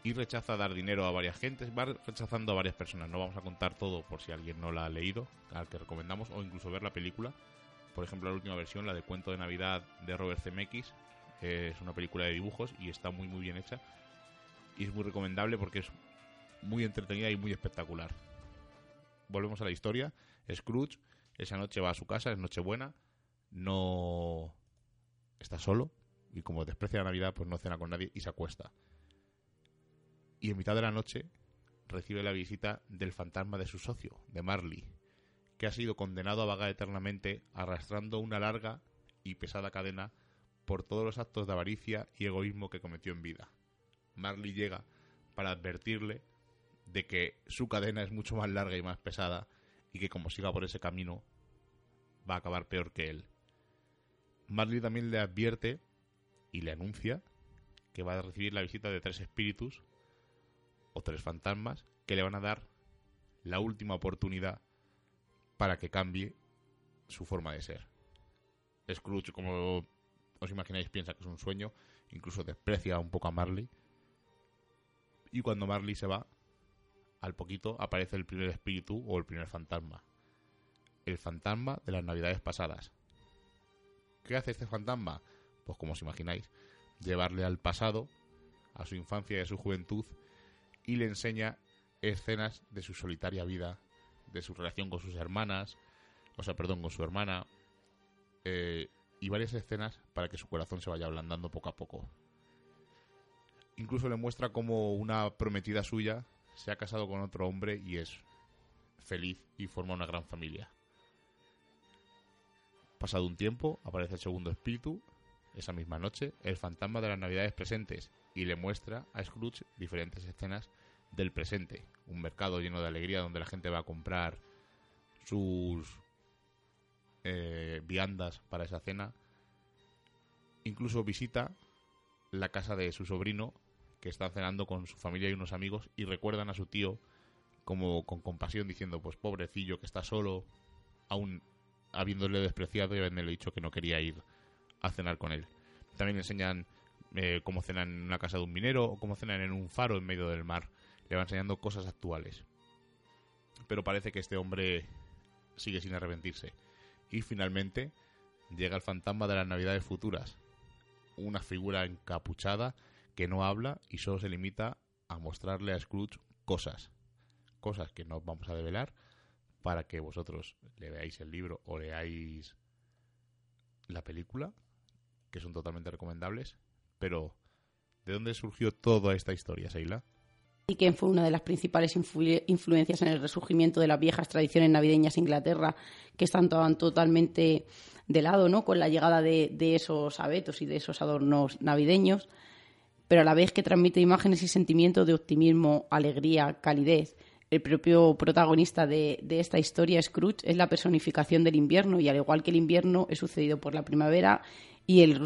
Y rechaza dar dinero a varias gentes, va rechazando a varias personas. No vamos a contar todo por si alguien no la ha leído, al que recomendamos, o incluso ver la película. Por ejemplo, la última versión, la de Cuento de Navidad de Robert Zemeckis, es una película de dibujos y está muy muy bien hecha. Y es muy recomendable porque es muy entretenida y muy espectacular. Volvemos a la historia. Scrooge esa noche va a su casa, es Nochebuena, no está solo y como desprecia la Navidad, pues no cena con nadie y se acuesta. Y en mitad de la noche recibe la visita del fantasma de su socio, de Marley, que ha sido condenado a vagar eternamente arrastrando una larga y pesada cadena por todos los actos de avaricia y egoísmo que cometió en vida. Marley llega para advertirle de que su cadena es mucho más larga y más pesada y que como siga por ese camino va a acabar peor que él. Marley también le advierte y le anuncia que va a recibir la visita de tres espíritus o tres fantasmas que le van a dar la última oportunidad para que cambie su forma de ser. Scrooge, como os imagináis, piensa que es un sueño, incluso desprecia un poco a Marley. Y cuando Marley se va, al poquito aparece el primer espíritu o el primer fantasma. El fantasma de las navidades pasadas. ¿Qué hace este fantasma? Pues como os imagináis, llevarle al pasado, a su infancia y a su juventud, y le enseña escenas de su solitaria vida, de su relación con sus hermanas, o sea, perdón, con su hermana, eh, y varias escenas para que su corazón se vaya ablandando poco a poco. Incluso le muestra como una prometida suya se ha casado con otro hombre y es feliz y forma una gran familia. Pasado un tiempo, aparece el segundo espíritu, esa misma noche, el fantasma de las navidades presentes, y le muestra a Scrooge diferentes escenas del presente. Un mercado lleno de alegría donde la gente va a comprar sus eh, viandas para esa cena. Incluso visita la casa de su sobrino que está cenando con su familia y unos amigos y recuerdan a su tío como con compasión diciendo pues pobrecillo que está solo aún habiéndole despreciado y habiéndole dicho que no quería ir a cenar con él. También enseñan eh, cómo cenan en una casa de un minero o cómo cenan en un faro en medio del mar. Le va enseñando cosas actuales. Pero parece que este hombre sigue sin arrepentirse. Y finalmente llega el fantasma de las navidades futuras. Una figura encapuchada que no habla y solo se limita a mostrarle a Scrooge cosas. Cosas que no vamos a develar para que vosotros le veáis el libro o leáis la película, que son totalmente recomendables. Pero, ¿de dónde surgió toda esta historia, Seila? Dickens fue una de las principales influ influencias en el resurgimiento de las viejas tradiciones navideñas en Inglaterra, que están totalmente de lado, ¿no? Con la llegada de, de, esos abetos y de esos adornos navideños, pero a la vez que transmite imágenes y sentimientos de optimismo, alegría, calidez. El propio protagonista de, de esta historia, Scrooge, es la personificación del invierno y al igual que el invierno es sucedido por la primavera y el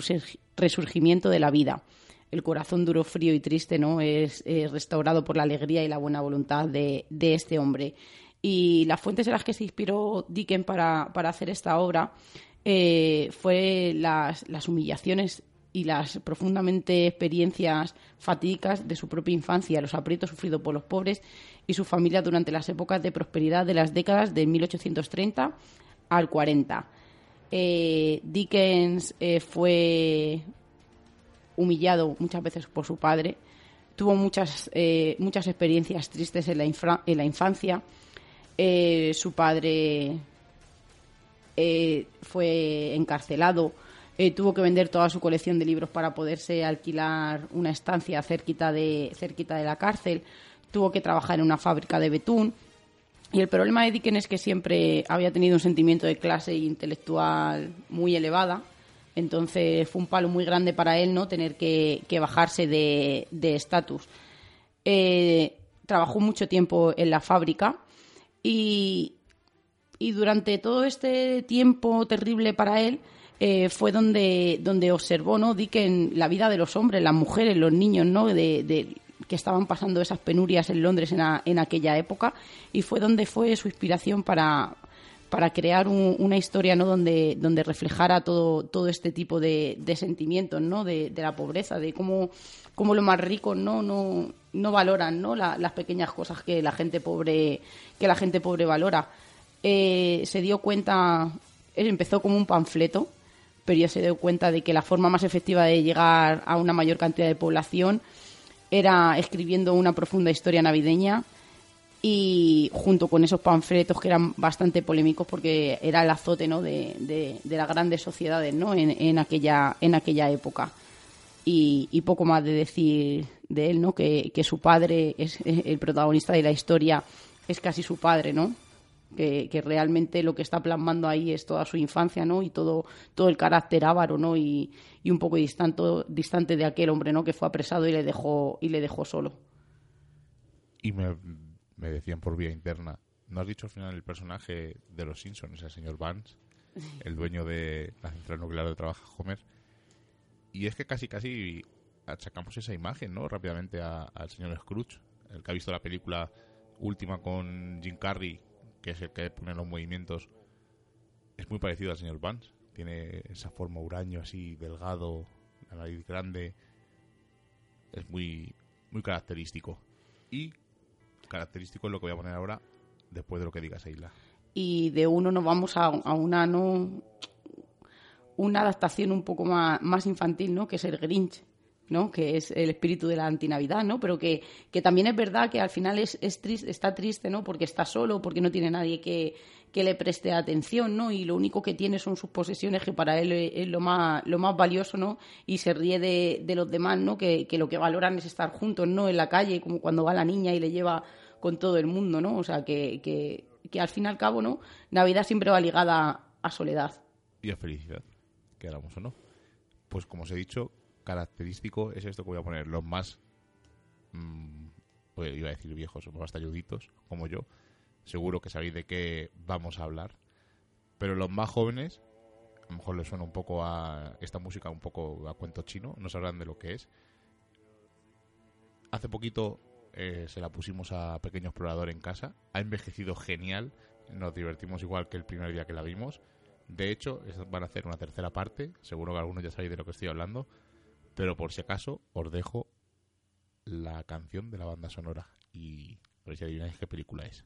resurgimiento de la vida el corazón duro, frío y triste, ¿no? Es, es restaurado por la alegría y la buena voluntad de, de, este hombre. Y las fuentes en las que se inspiró Dickens para, para hacer esta obra eh, fue las, las humillaciones y las profundamente experiencias fatídicas de su propia infancia, los aprietos sufridos por los pobres y su familia durante las épocas de prosperidad de las décadas de 1830 al 40. Eh, Dickens eh, fue humillado muchas veces por su padre, tuvo muchas, eh, muchas experiencias tristes en la, en la infancia. Eh, su padre fue encarcelado, tuvo que vender toda su colección de libros para poderse alquilar una estancia cerquita de, cerquita de la cárcel. Tuvo que trabajar en una fábrica de betún. Y el problema de Dickens es que siempre había tenido un sentimiento de clase intelectual muy elevada. Entonces fue un palo muy grande para él no tener que, bajarse de estatus. Eh, trabajó mucho tiempo en la fábrica y, durante todo este tiempo terrible para él, eh, fue donde, donde observó, ¿no? Di que en la vida de los hombres, las mujeres, los niños, ¿no? De, que estaban pasando esas penurias en Londres en, en, aquella época y fue donde fue su inspiración para, para crear una historia ¿no? donde, donde reflejara todo, todo este tipo de, de sentimientos ¿no? de, de, la pobreza, de cómo, cómo los más ricos no, no, no valoran ¿no? las pequeñas cosas que la gente pobre, que la gente pobre valora. Eh, se dio cuenta, empezó como un panfleto, pero ya se dio cuenta de que la forma más efectiva de llegar a una mayor cantidad de población era escribiendo una profunda historia navideña y junto con esos panfletos que eran bastante polémicos porque era el azote ¿no? de, de, las grandes sociedades ¿no? en, en, aquella, en aquella época. Y, poco más de decir de él, ¿no? que, que su padre es el protagonista de la historia, es casi su padre, ¿no? que, realmente lo que está plasmando ahí es toda su infancia, ¿no? Y todo, todo el carácter ávaro, ¿no? Y, un poco distante, distante de aquel hombre, ¿no? Que fue apresado y le dejó, y le dejó solo. Y me, decían por vía interna, ¿no has dicho al final el personaje de los Simpsons, el señor Vance, el dueño de la central nuclear de trabajo Homer? Y es que casi, casi achacamos esa imagen, ¿no? Rápidamente al señor Scrooge, el que ha visto la película última con Jim Carrey, que es el que pone los movimientos, es muy parecido al señor Vance. Tiene esa forma huraño así, delgado, la nariz grande. Es muy, muy característico. Y característico es lo que voy a poner ahora, después de lo que diga Seila. Y de uno nos vamos a, una no una adaptación un poco más, más infantil, ¿no? Que es el Grinch ¿no? que es el espíritu de la antinavidad, ¿no? pero que, que también es verdad que al final es, es triste, está triste ¿no? porque está solo, porque no tiene nadie que, que, le preste atención ¿no? y lo único que tiene son sus posesiones, que para él es lo más, lo más valioso ¿no? y se ríe de, de los demás, ¿no? Que, que, lo que valoran es estar juntos ¿no? en la calle, como cuando va la niña y le lleva con todo el mundo, ¿no? o sea que, que, que al fin y al cabo ¿no? Navidad siempre va ligada a soledad. Y a felicidad, queramos o no. Pues como os he dicho, característico es esto que voy a poner. Los más, mmm, iba a decir viejos, los más talluditos, como yo, seguro que sabéis de qué vamos a hablar. Pero los más jóvenes, a lo mejor les suena un poco a esta música, un poco a cuento chino, no sabrán de lo que es. Hace poquito eh, se la pusimos a Pequeño Explorador en casa. Ha envejecido genial. Nos divertimos igual que el primer día que la vimos. De hecho, van a hacer una tercera parte. Seguro que algunos ya sabéis de lo que estoy hablando. Pero por si acaso, os dejo la canción de la banda sonora y a ver si adivináis qué película es.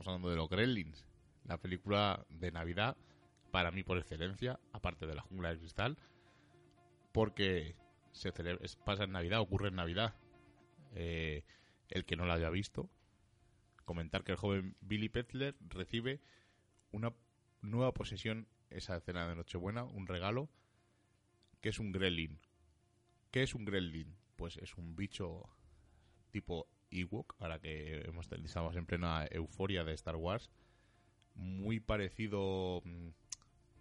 Hablando de los Gremlins, la película de Navidad, para mí por excelencia, aparte de la jungla de cristal, porque se pasa en Navidad, ocurre en Navidad. Eh, el que no la haya visto, comentar que el joven Billy Petzler recibe una nueva posesión esa cena de Nochebuena, un regalo, que es un gremlin. ¿Qué es un gremlin? Pues es un bicho tipo Ewok, ahora que hemos, estamos en plena euforia de Star Wars, muy parecido mm,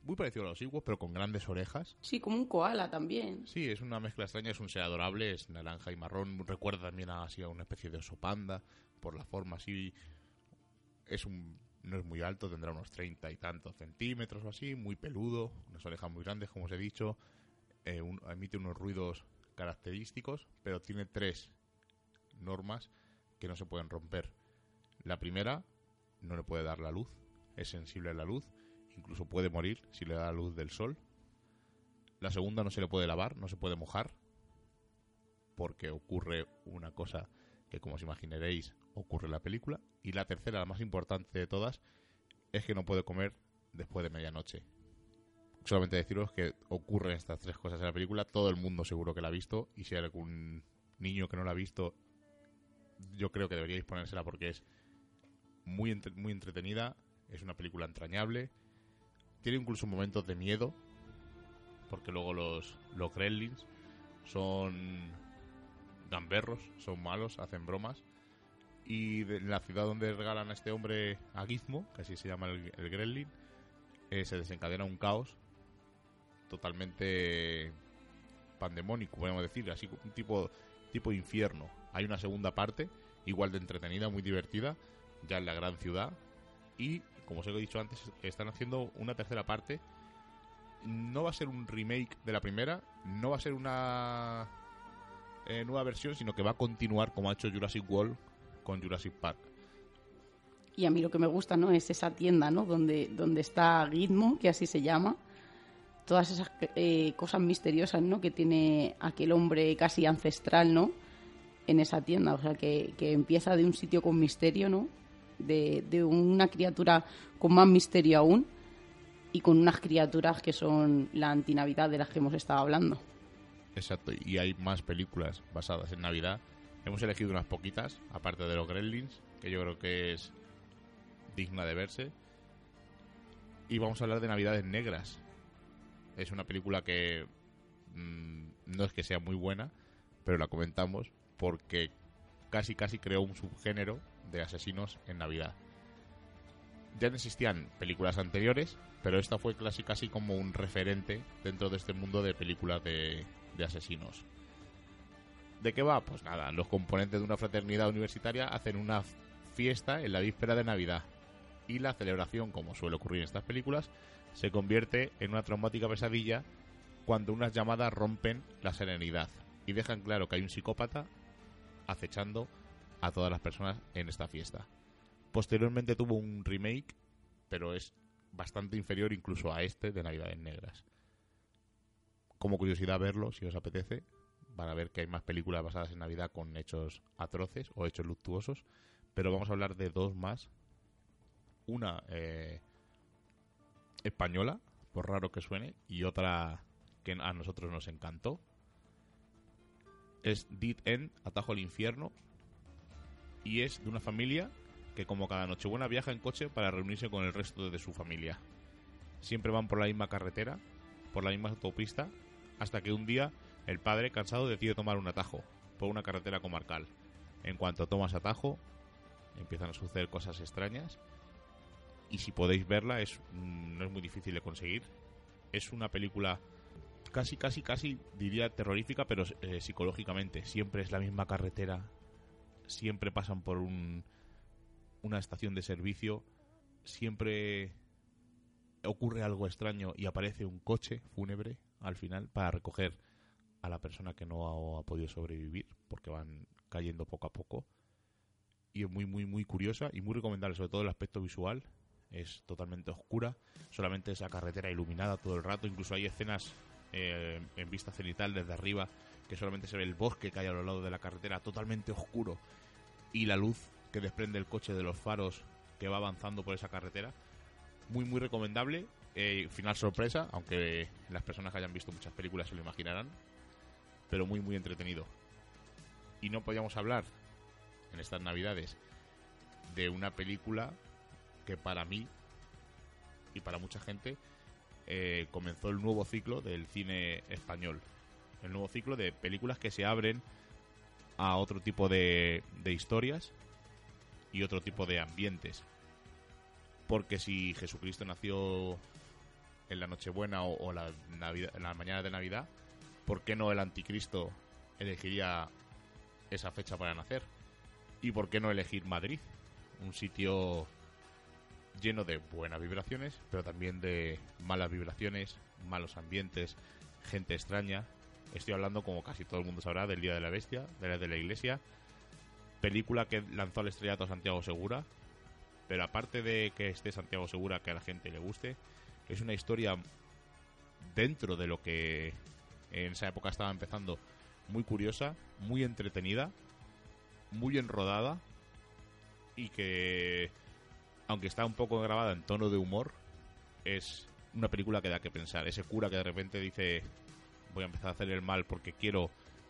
muy parecido a los Ewoks, pero con grandes orejas. Sí, como un koala también. Sí, es una mezcla extraña, es un ser adorable, es naranja y marrón, recuerda también a, así a una especie de oso panda, por la forma así, es un no es muy alto, tendrá unos 30 y tantos centímetros o así, muy peludo, unas orejas muy grandes, como os he dicho, eh, un- emite unos ruidos característicos, pero tiene tres normas que no se pueden romper. La primera, no le puede dar la luz, es sensible a la luz, incluso puede morir si le da la luz del sol. La segunda, no se le puede lavar, no se puede mojar, porque ocurre una cosa que, como os imaginaréis, ocurre en la película. Y la tercera, la más importante de todas, es que no puede comer después de medianoche. Solamente deciros que ocurren estas tres cosas en la película. Todo el mundo seguro que la ha visto. Y si hay algún niño que no la ha visto, yo creo que deberíais ponérsela porque es muy, muy entretenida. Es una película entrañable. Tiene incluso momentos de miedo. Porque luego los, los gremlins son gamberros, son malos, hacen bromas. Y de la ciudad donde regalan a este hombre a Gizmo, que así se llama el, el gremlin, eh, se desencadena un caos totalmente pandemónico, podemos decir, así un tipo, tipo infierno. Hay una segunda parte, igual de entretenida, muy divertida, ya en la gran ciudad. Y, como os he dicho antes, están haciendo una tercera parte. No va a ser un remake de la primera, no va a ser una eh, nueva versión, sino que va a continuar como ha hecho Jurassic World con Jurassic Park. Y a mí lo que me gusta, ¿no? Es esa tienda, ¿no? Donde, donde está Gizmo, que así se llama. Todas esas eh, cosas misteriosas, ¿no? Que tiene aquel hombre casi ancestral, ¿no? En esa tienda. O sea, que, que empieza de un sitio con misterio, ¿no? De, de una criatura con más misterio aún. Y con unas criaturas que son la antinavidad de las que hemos estado hablando. Exacto, y hay más películas basadas en Navidad. Hemos elegido unas poquitas, aparte de los Gremlins, que yo creo que es digna de verse. Y vamos a hablar de Navidades Negras. Es una película que mm, no es que sea muy buena, pero la comentamos porque casi casi creó un subgénero de asesinos en Navidad. Ya existían películas anteriores, pero esta fue casi casi como un referente dentro de este mundo de películas de, de asesinos. ¿De qué va? Pues nada, los componentes de una fraternidad universitaria hacen una fiesta en la víspera de Navidad. Y la celebración, como suele ocurrir en estas películas, se convierte en una traumática pesadilla cuando unas llamadas rompen la serenidad y dejan claro que hay un psicópata acechando a todas las personas en esta fiesta. Posteriormente tuvo un remake, pero es bastante inferior incluso a este de Navidades Negras. Como curiosidad verlo, si os apetece, van a ver que hay más películas basadas en Navidad con hechos atroces o hechos luctuosos, pero vamos a hablar de dos más. Una eh, española, por raro que suene, y otra que a nosotros nos encantó. Es Dead End, Atajo al Infierno, y es de una familia que como cada Nochebuena viaja en coche para reunirse con el resto de su familia. Siempre van por la misma carretera, por la misma autopista, hasta que un día el padre, cansado, decide tomar un atajo por una carretera comarcal. En cuanto tomas atajo, empiezan a suceder cosas extrañas. Y si podéis verla, es, mm, no es muy difícil de conseguir. Es una película casi, casi, casi, diría terrorífica, pero eh, psicológicamente. Siempre es la misma carretera. Siempre pasan por un, una estación de servicio. Siempre ocurre algo extraño y aparece un coche fúnebre al final para recoger a la persona que no ha, ha podido sobrevivir porque van cayendo poco a poco y es muy muy muy curiosa y muy recomendable sobre todo el aspecto visual es totalmente oscura solamente esa carretera iluminada todo el rato incluso hay escenas eh, en vista cenital desde arriba que solamente se ve el bosque que hay a los lados de la carretera totalmente oscuro y la luz que desprende el coche de los faros que va avanzando por esa carretera. Muy muy recomendable. Eh, final sorpresa aunque las personas que hayan visto muchas películas se lo imaginarán pero muy muy entretenido. Y no podíamos hablar en estas navidades de una película que para mí y para mucha gente eh, comenzó el nuevo ciclo del cine español el nuevo ciclo de películas que se abren a otro tipo de, de historias y otro tipo de ambientes porque si Jesucristo nació en la Nochebuena o, o la, Navidad, en la mañana de Navidad, ¿por qué no el anticristo elegiría esa fecha para nacer? ¿Y por qué no elegir Madrid? Un sitio lleno de buenas vibraciones, pero también de malas vibraciones, malos ambientes, gente extraña. Estoy hablando, como casi todo el mundo sabrá, del Día de la Bestia, de la de la Iglesia, película que lanzó al estrellato a Santiago Segura, pero aparte de que esté Santiago Segura, que a la gente le guste, es una historia dentro de lo que en esa época estaba empezando muy curiosa, muy entretenida, muy enrodada y que, aunque está un poco grabada en tono de humor, es una película que da que pensar. Ese cura que de repente dice voy a empezar a hacer el mal porque quiero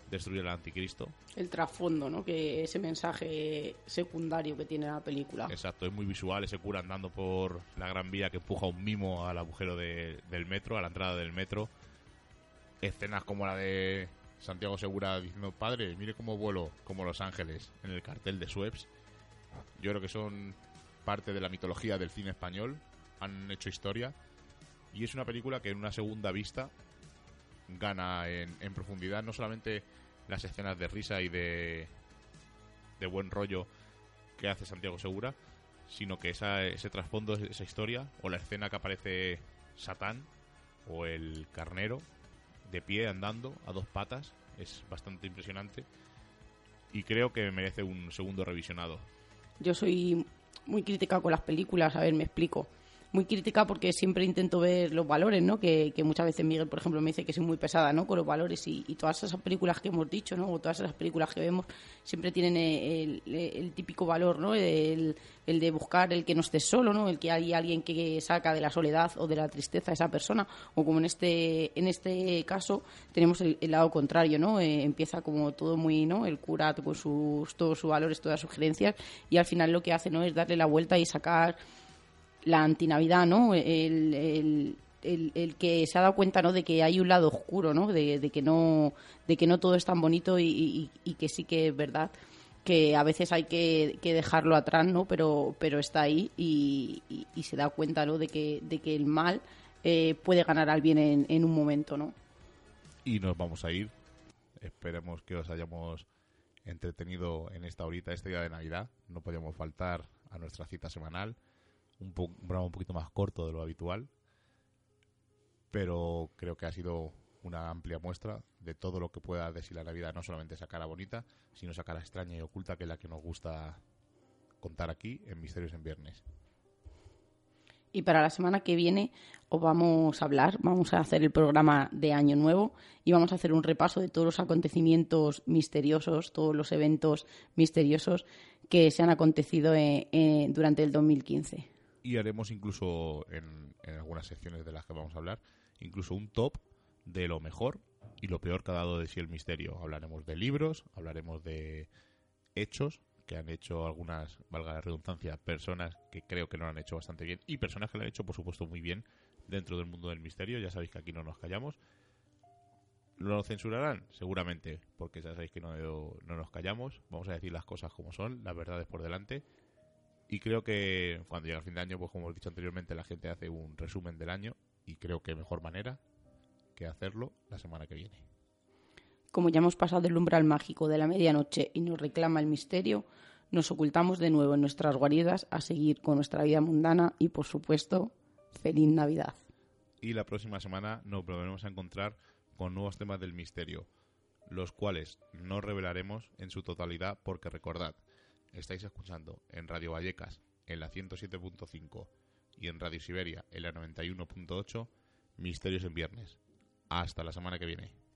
destruir al anticristo. El trasfondo, ¿no? Que ese mensaje secundario que tiene la película. Exacto, es muy visual ese cura andando por la gran vía que empuja un mimo al agujero de- del metro, a la entrada del metro. Escenas como la de Santiago Segura diciendo, padre, mire cómo vuelo como Los Ángeles en el cartel de Sueps. Yo creo que son parte de la mitología del cine español, han hecho historia. Y es una película que en una segunda vista gana en, profundidad. No solamente las escenas de risa y de, de buen rollo que hace Santiago Segura, sino que esa, ese trasfondo, esa historia, o la escena que aparece Satán o el carnero de pie andando a dos patas, es bastante impresionante. Y creo que merece un segundo revisionado. Yo soy muy crítica con las películas, a ver, me explico. Muy crítica porque siempre intento ver los valores, ¿no? Que, que muchas veces Miguel, por ejemplo, me dice que soy muy pesada, ¿no? Con los valores y, y todas esas películas que hemos dicho, ¿no? O todas esas películas que vemos siempre tienen el, el- el típico valor, ¿no? El, el de buscar el que no esté solo, ¿no? El que hay alguien que saca de la soledad o de la tristeza a esa persona. O como en este, en este caso tenemos el, lado contrario, ¿no? Eh, empieza como todo muy, ¿no? El cura con sus, todos sus valores, todas sus creencias y al final lo que hace, ¿no? Es darle la vuelta y sacar la antinavidad, ¿no? El, el, el, que se ha dado cuenta, ¿no? De que hay un lado oscuro, ¿no? De, de que no de que no todo es tan bonito y, y- que sí que es verdad que a veces hay que, que dejarlo atrás, ¿no? Pero pero está ahí y se da cuenta, ¿no? De que de que el mal eh, puede ganar al bien en, en un momento, ¿no? Y nos vamos a ir. Esperemos que os hayamos entretenido en esta horita, este día de Navidad. No podíamos faltar a nuestra cita semanal. Un, po- un programa un poquito más corto de lo habitual. Pero creo que ha sido una amplia muestra de todo lo que pueda decir la Navidad, no solamente esa cara bonita, sino esa cara extraña y oculta que es la que nos gusta contar aquí en Misterios en Viernes. Y para la semana que viene os vamos a hablar, vamos a hacer el programa de Año Nuevo y vamos a hacer un repaso de todos los acontecimientos misteriosos, todos los eventos misteriosos que se han acontecido eh, eh, durante el 2015. Y haremos incluso en, en algunas secciones de las que vamos a hablar, incluso un top de lo mejor y lo peor que ha dado de sí el misterio. Hablaremos de libros, hablaremos de hechos que han hecho algunas, valga la redundancia, personas que creo que lo han hecho bastante bien y personas que lo han hecho, por supuesto, muy bien dentro del mundo del misterio. Ya sabéis que aquí no nos callamos. ¿Lo censurarán? Seguramente, porque ya sabéis que no, no nos callamos. Vamos a decir las cosas como son, las verdades por delante. Y creo que cuando llega el fin de año, pues como hemos dicho anteriormente, la gente hace un resumen del año y creo que mejor manera que hacerlo la semana que viene. Como ya hemos pasado el umbral mágico de la medianoche y nos reclama el misterio, nos ocultamos de nuevo en nuestras guaridas a seguir con nuestra vida mundana y, por supuesto, feliz Navidad. Y la próxima semana nos volveremos a encontrar con nuevos temas del misterio, los cuales no revelaremos en su totalidad porque recordad, estáis escuchando en Radio Vallecas en la 107.5 y en Radio Siberia en la 91.8 Misterios en Viernes. Hasta la semana que viene.